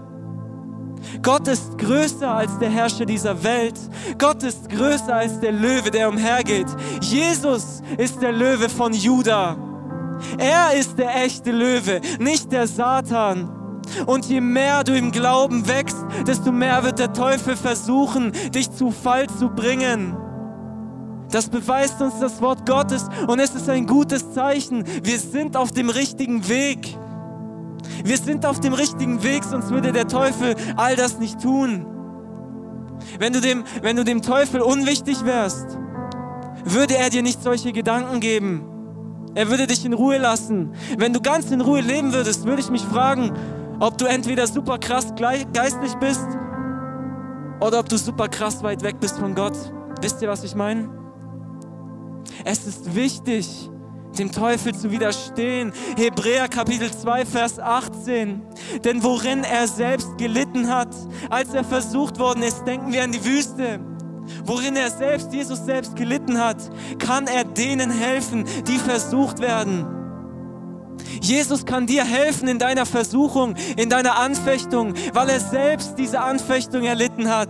Gott ist größer als der Herrscher dieser Welt. Gott ist größer als der Löwe, der umhergeht. Jesus ist der Löwe von Juda. Er ist der echte Löwe, nicht der Satan. Und je mehr du im Glauben wächst, desto mehr wird der Teufel versuchen, dich zu Fall zu bringen. Das beweist uns das Wort Gottes und es ist ein gutes Zeichen. Wir sind auf dem richtigen Weg. Wir sind auf dem richtigen Weg, sonst würde der Teufel all das nicht tun. Wenn du dem, wenn du dem Teufel unwichtig wärst, würde er dir nicht solche Gedanken geben. Er würde dich in Ruhe lassen. Wenn du ganz in Ruhe leben würdest, würde ich mich fragen, ob du entweder super krass geistlich bist oder ob du super krass weit weg bist von Gott. Wisst ihr, was ich meine? Es ist wichtig, dem Teufel zu widerstehen. Hebräer Kapitel 2, Vers 18. Denn worin er selbst gelitten hat, als er versucht worden ist, denken wir an die Wüste. Worin er selbst, Jesus selbst gelitten hat, kann er denen helfen, die versucht werden. Jesus kann dir helfen in deiner Versuchung, in deiner Anfechtung, weil er selbst diese Anfechtung erlitten hat.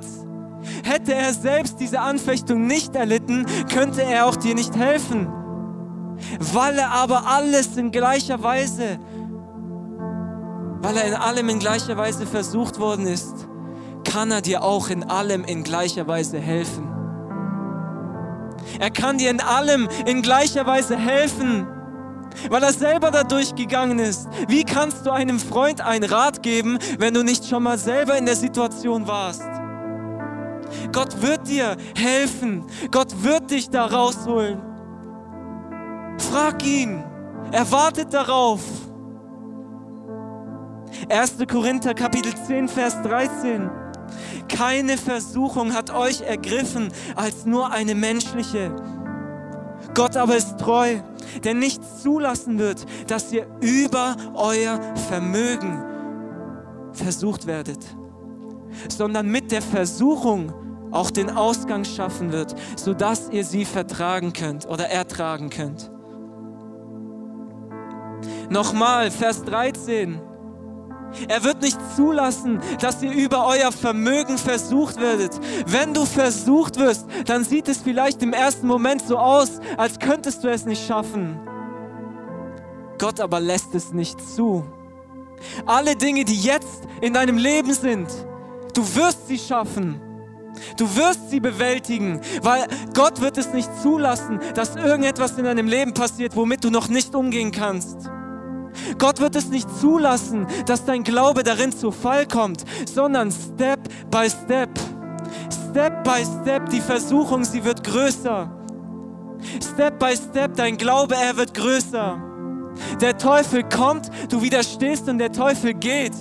Hätte er selbst diese Anfechtung nicht erlitten, könnte er auch dir nicht helfen. Weil er aber alles in gleicher Weise, weil er in allem in gleicher Weise versucht worden ist, kann er dir auch in allem in gleicher Weise helfen. Er kann dir in allem in gleicher Weise helfen, weil er selber da durchgegangen ist. Wie kannst du einem Freund einen Rat geben, wenn du nicht schon mal selber in der Situation warst? Gott wird dir helfen. Gott wird dich da rausholen. Frag ihn. Er wartet darauf. 1. Korinther Kapitel 10, Vers 13. Keine Versuchung hat euch ergriffen als nur eine menschliche. Gott aber ist treu, der nicht zulassen wird, dass ihr über euer Vermögen versucht werdet, sondern mit der Versuchung auch den Ausgang schaffen wird, sodass ihr sie vertragen könnt oder ertragen könnt. Nochmal, Vers 13. Er wird nicht zulassen, dass ihr über euer Vermögen versucht werdet. Wenn du versucht wirst, dann sieht es vielleicht im ersten Moment so aus, als könntest du es nicht schaffen. Gott aber lässt es nicht zu. Alle Dinge, die jetzt in deinem Leben sind, du wirst sie schaffen. Du wirst sie bewältigen, weil Gott wird es nicht zulassen, dass irgendetwas in deinem Leben passiert, womit du noch nicht umgehen kannst. Gott wird es nicht zulassen, dass dein Glaube darin zu Fall kommt, sondern Step by Step. Step by Step, die Versuchung, sie wird größer. Step by Step, dein Glaube, er wird größer. Der Teufel kommt, du widerstehst und der Teufel geht.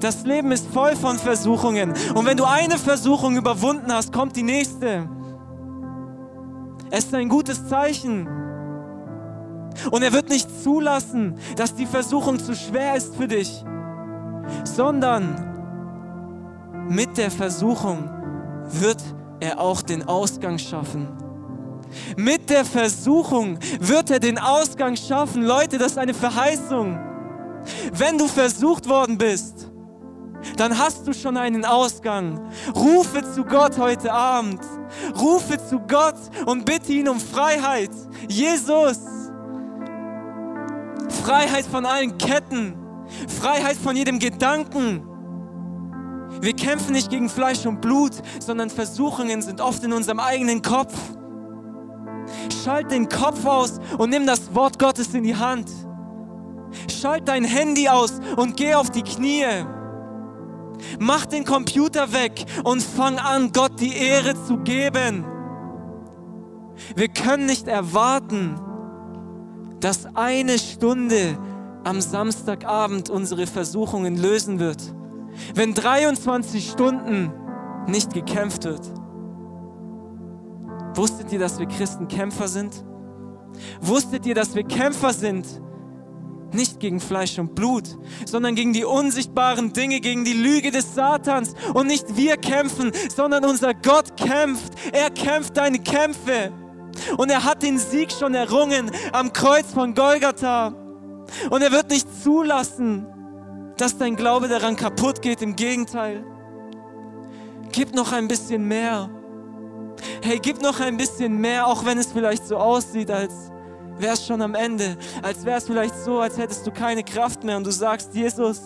Das Leben ist voll von Versuchungen. Und wenn du eine Versuchung überwunden hast, kommt die nächste. Es ist ein gutes Zeichen. Und er wird nicht zulassen, dass die Versuchung zu schwer ist für dich, sondern mit der Versuchung wird er auch den Ausgang schaffen. Mit der Versuchung wird er den Ausgang schaffen. Leute, das ist eine Verheißung. Wenn du versucht worden bist, dann hast du schon einen Ausgang. Rufe zu Gott heute Abend. Rufe zu Gott und bitte ihn um Freiheit. Jesus. Freiheit von allen Ketten. Freiheit von jedem Gedanken. Wir kämpfen nicht gegen Fleisch und Blut, sondern Versuchungen sind oft in unserem eigenen Kopf. Schalt den Kopf aus und nimm das Wort Gottes in die Hand. Schalt dein Handy aus und geh auf die Knie. Mach den Computer weg und fang an, Gott die Ehre zu geben. Wir können nicht erwarten, dass eine Stunde am Samstagabend unsere Versuchungen lösen wird, wenn 23 Stunden nicht gekämpft wird. Wusstet ihr, dass wir Christen Kämpfer sind? Wusstet ihr, dass wir Kämpfer sind? Nicht gegen Fleisch und Blut, sondern gegen die unsichtbaren Dinge, gegen die Lüge des Satans. Und nicht wir kämpfen, sondern unser Gott kämpft. Er kämpft deine Kämpfe. Und er hat den Sieg schon errungen am Kreuz von Golgatha. Und er wird nicht zulassen, dass dein Glaube daran kaputt geht. Im Gegenteil. Gib noch ein bisschen mehr. Hey, gib noch ein bisschen mehr, auch wenn es vielleicht so aussieht, als wäre es schon am Ende, als wäre es vielleicht so, als hättest du keine Kraft mehr und du sagst, Jesus,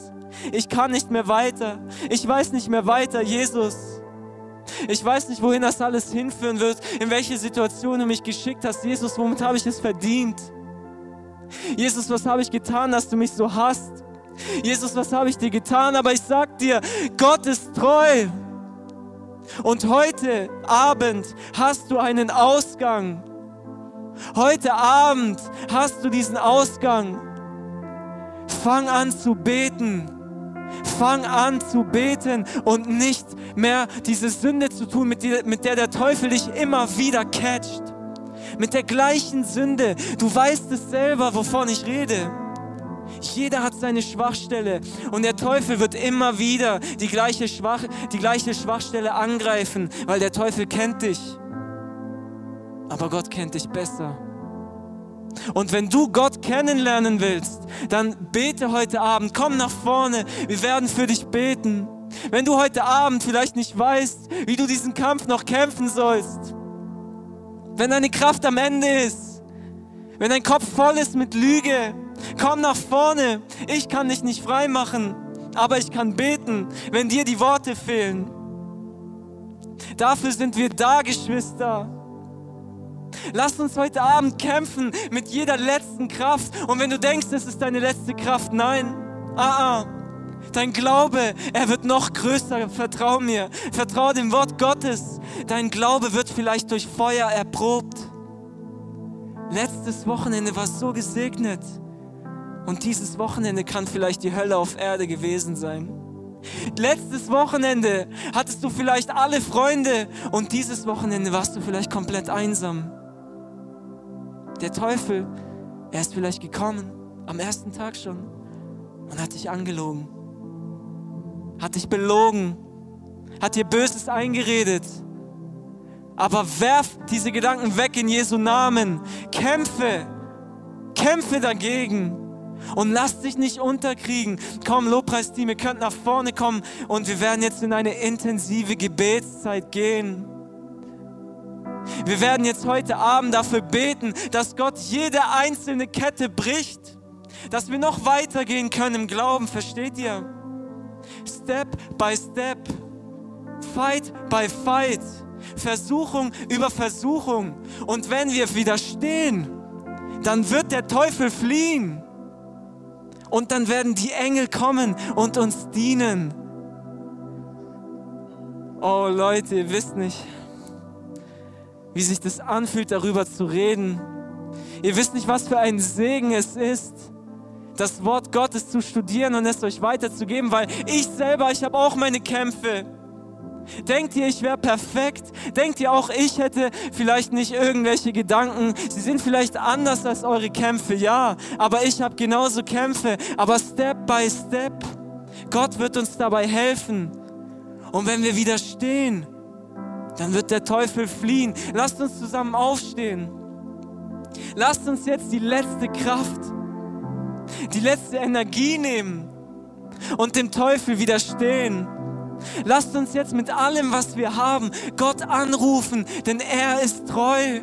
ich kann nicht mehr weiter, ich weiß nicht mehr weiter, Jesus. Ich weiß nicht, wohin das alles hinführen wird, in welche Situation du mich geschickt hast. Jesus, womit habe ich es verdient? Jesus, was habe ich getan, dass du mich so hast? Jesus, was habe ich dir getan? Aber ich sag dir, Gott ist treu. Und heute Abend hast du einen Ausgang. Heute Abend hast du diesen Ausgang. Fang an zu beten. Fang an zu beten und nicht mehr diese Sünde zu tun, mit der, mit der der Teufel dich immer wieder catcht. Mit der gleichen Sünde. Du weißt es selber, wovon ich rede. Jeder hat seine Schwachstelle und der Teufel wird immer wieder die gleiche, Schwach, die gleiche Schwachstelle angreifen, weil der Teufel kennt dich. Aber Gott kennt dich besser. Und wenn du Gott kennenlernen willst, dann bete heute Abend, komm nach vorne, wir werden für dich beten. Wenn du heute Abend vielleicht nicht weißt, wie du diesen Kampf noch kämpfen sollst, wenn deine Kraft am Ende ist, wenn dein Kopf voll ist mit Lüge, komm nach vorne. Ich kann dich nicht frei machen, aber ich kann beten, wenn dir die Worte fehlen. Dafür sind wir da, Geschwister. Lass uns heute Abend kämpfen mit jeder letzten Kraft. Und wenn du denkst, es ist deine letzte Kraft, nein. Ah, ah. Dein Glaube, er wird noch größer. Vertrau mir. Vertrau dem Wort Gottes. Dein Glaube wird vielleicht durch Feuer erprobt. Letztes Wochenende war so gesegnet. Und dieses Wochenende kann vielleicht die Hölle auf Erde gewesen sein. Letztes Wochenende hattest du vielleicht alle Freunde und dieses Wochenende warst du vielleicht komplett einsam. Der Teufel, er ist vielleicht gekommen, am ersten Tag schon, und hat dich angelogen, hat dich belogen, hat dir Böses eingeredet. Aber werf diese Gedanken weg in Jesu Namen. Kämpfe, kämpfe dagegen und lass dich nicht unterkriegen. Komm, Lobpreisteam, ihr könnt nach vorne kommen und wir werden jetzt in eine intensive Gebetszeit gehen. Wir werden jetzt heute Abend dafür beten, dass Gott jede einzelne Kette bricht, dass wir noch weitergehen können im Glauben, versteht ihr? Step by Step, Fight by Fight, Versuchung über Versuchung. Und wenn wir widerstehen, dann wird der Teufel fliehen. Und dann werden die Engel kommen und uns dienen. Oh Leute, ihr wisst nicht, wie sich das anfühlt, darüber zu reden. Ihr wisst nicht, was für ein Segen es ist, das Wort Gottes zu studieren und es euch weiterzugeben, weil ich selber, ich habe auch meine Kämpfe. Denkt ihr, ich wäre perfekt? Denkt ihr auch, ich hätte vielleicht nicht irgendwelche Gedanken? Sie sind vielleicht anders als eure Kämpfe, ja, aber ich habe genauso Kämpfe. Aber Step by Step, Gott wird uns dabei helfen. Und wenn wir widerstehen, dann wird der Teufel fliehen. Lasst uns zusammen aufstehen. Lasst uns jetzt die letzte Kraft, die letzte Energie nehmen und dem Teufel widerstehen. Lasst uns jetzt mit allem, was wir haben, Gott anrufen, denn er ist treu.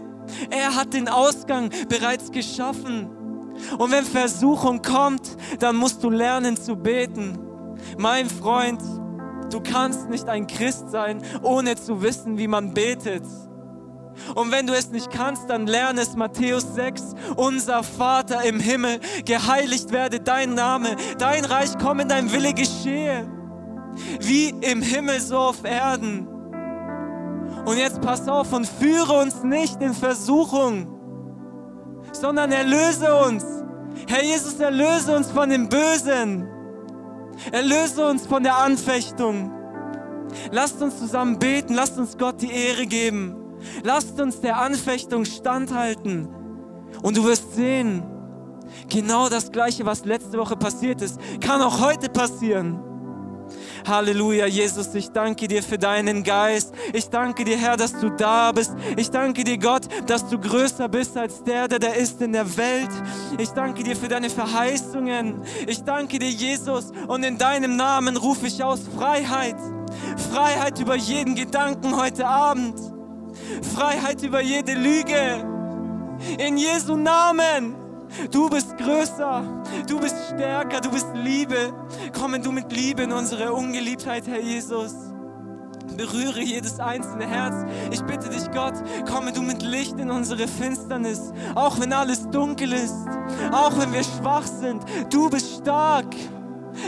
Er hat den Ausgang bereits geschaffen. Und wenn Versuchung kommt, dann musst du lernen zu beten. Mein Freund, du kannst nicht ein Christ sein, ohne zu wissen, wie man betet. Und wenn du es nicht kannst, dann lerne es Matthäus 6. Unser Vater im Himmel, geheiligt werde dein Name, dein Reich komme, dein Wille geschehe. Wie im Himmel, so auf Erden. Und jetzt pass auf und führe uns nicht in Versuchung, sondern erlöse uns. Herr Jesus, erlöse uns von dem Bösen. Erlöse uns von der Anfechtung. Lasst uns zusammen beten, lasst uns Gott die Ehre geben. Lasst uns der Anfechtung standhalten. Und du wirst sehen, genau das Gleiche, was letzte Woche passiert ist, kann auch heute passieren. Halleluja, Jesus, ich danke dir für deinen Geist. Ich danke dir, Herr, dass du da bist. Ich danke dir, Gott, dass du größer bist als der, der da ist in der Welt. Ich danke dir für deine Verheißungen. Ich danke dir, Jesus, und in deinem Namen rufe ich aus Freiheit. Freiheit über jeden Gedanken heute Abend. Freiheit über jede Lüge. In Jesu Namen. Du bist größer, du bist stärker, du bist Liebe. Komm du mit Liebe in unsere Ungeliebtheit, Herr Jesus. Berühre jedes einzelne Herz. Ich bitte dich, Gott, komme du mit Licht in unsere Finsternis. Auch wenn alles dunkel ist, auch wenn wir schwach sind. Du bist stark.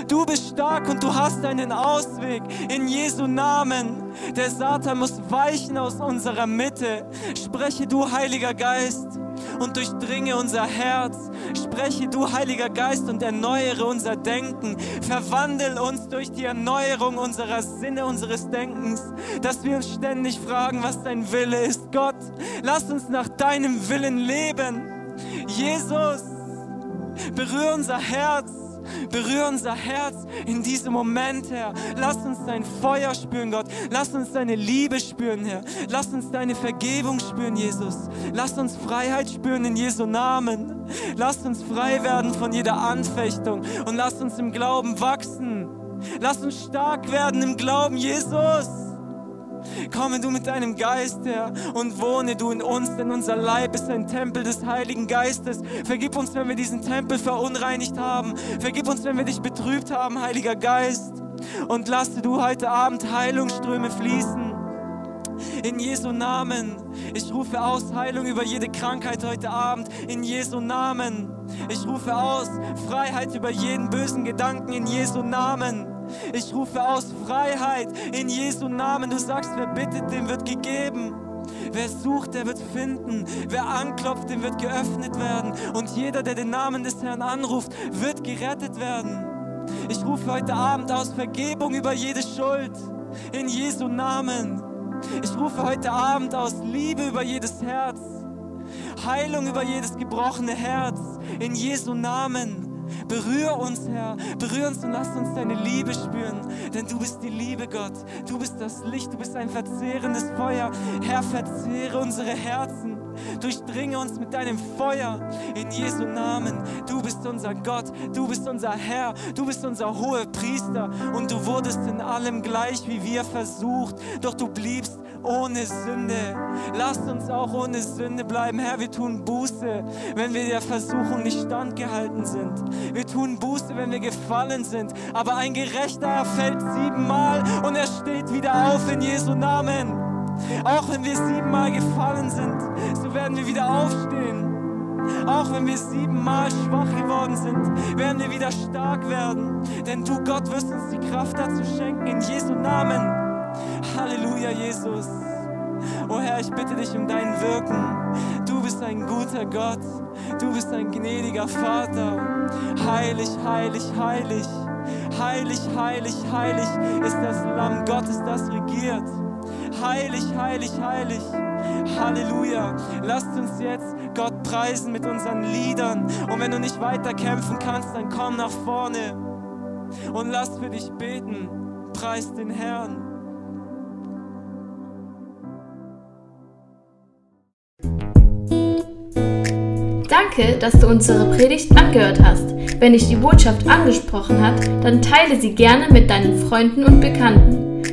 Du bist stark und du hast einen Ausweg in Jesu Namen. Der Satan muss weichen aus unserer Mitte. Spreche du, Heiliger Geist, und durchdringe unser Herz. Spreche du, Heiliger Geist, und erneuere unser Denken. Verwandel uns durch die Erneuerung unserer Sinne, unseres Denkens, dass wir uns ständig fragen, was dein Wille ist. Gott, lass uns nach deinem Willen leben. Jesus, berühre unser Herz Berühre unser Herz in diesem Moment, Herr. Lass uns dein Feuer spüren, Gott. Lass uns deine Liebe spüren, Herr. Lass uns deine Vergebung spüren, Jesus. Lass uns Freiheit spüren in Jesu Namen. Lass uns frei werden von jeder Anfechtung und lass uns im Glauben wachsen. Lass uns stark werden im Glauben, Jesus. Komme du mit deinem Geist, Herr, und wohne du in uns, denn unser Leib ist ein Tempel des Heiligen Geistes. Vergib uns, wenn wir diesen Tempel verunreinigt haben. Vergib uns, wenn wir dich betrübt haben, Heiliger Geist. Und lasse du heute Abend Heilungsströme fließen. In Jesu Namen. Ich rufe aus Heilung über jede Krankheit heute Abend. In Jesu Namen. Ich rufe aus Freiheit über jeden bösen Gedanken. In Jesu Namen. Ich rufe aus Freiheit in Jesu Namen. Du sagst, wer bittet, dem wird gegeben. Wer sucht, der wird finden. Wer anklopft, dem wird geöffnet werden. Und jeder, der den Namen des Herrn anruft, wird gerettet werden. Ich rufe heute Abend aus Vergebung über jede Schuld. In Jesu Namen. Ich rufe heute Abend aus Liebe über jedes Herz. Heilung über jedes gebrochene Herz. In Jesu Namen. Berühr uns, Herr. Berühr uns und lass uns deine Liebe spüren. Denn du bist die Liebe, Gott. Du bist das Licht. Du bist ein verzehrendes Feuer. Herr, verzehre unsere Herzen. Durchdringe uns mit deinem Feuer in Jesu Namen. Du bist unser Gott. Du bist unser Herr. Du bist unser hoher Priester. Und du wurdest in allem gleich wie wir versucht. Doch du bliebst ohne Sünde. Lasst uns auch ohne Sünde bleiben. Herr, wir tun Buße, wenn wir der Versuchung nicht standgehalten sind. Wir tun Buße, wenn wir gefallen sind. Aber ein Gerechter fällt siebenmal und er steht wieder auf in Jesu Namen. Auch wenn wir siebenmal gefallen sind, so werden wir wieder aufstehen. Auch wenn wir siebenmal schwach geworden sind, werden wir wieder stark werden. Denn du, Gott, wirst uns die Kraft dazu schenken, in Jesu Namen. Halleluja, Jesus. Oh Herr, ich bitte dich um dein Wirken. Du bist ein guter Gott. Du bist ein gnädiger Vater. Heilig, heilig, heilig. Heilig, heilig, heilig ist das Lamm Gottes, das regiert. Heilig, heilig, heilig. Halleluja. Lasst uns jetzt Gott preisen mit unseren Liedern. Und wenn du nicht weiter kämpfen kannst, dann komm nach vorne und lass für dich beten. Preis den Herrn. Danke, dass du unsere Predigt angehört hast. Wenn dich die Botschaft angesprochen hat, dann teile sie gerne mit deinen Freunden und Bekannten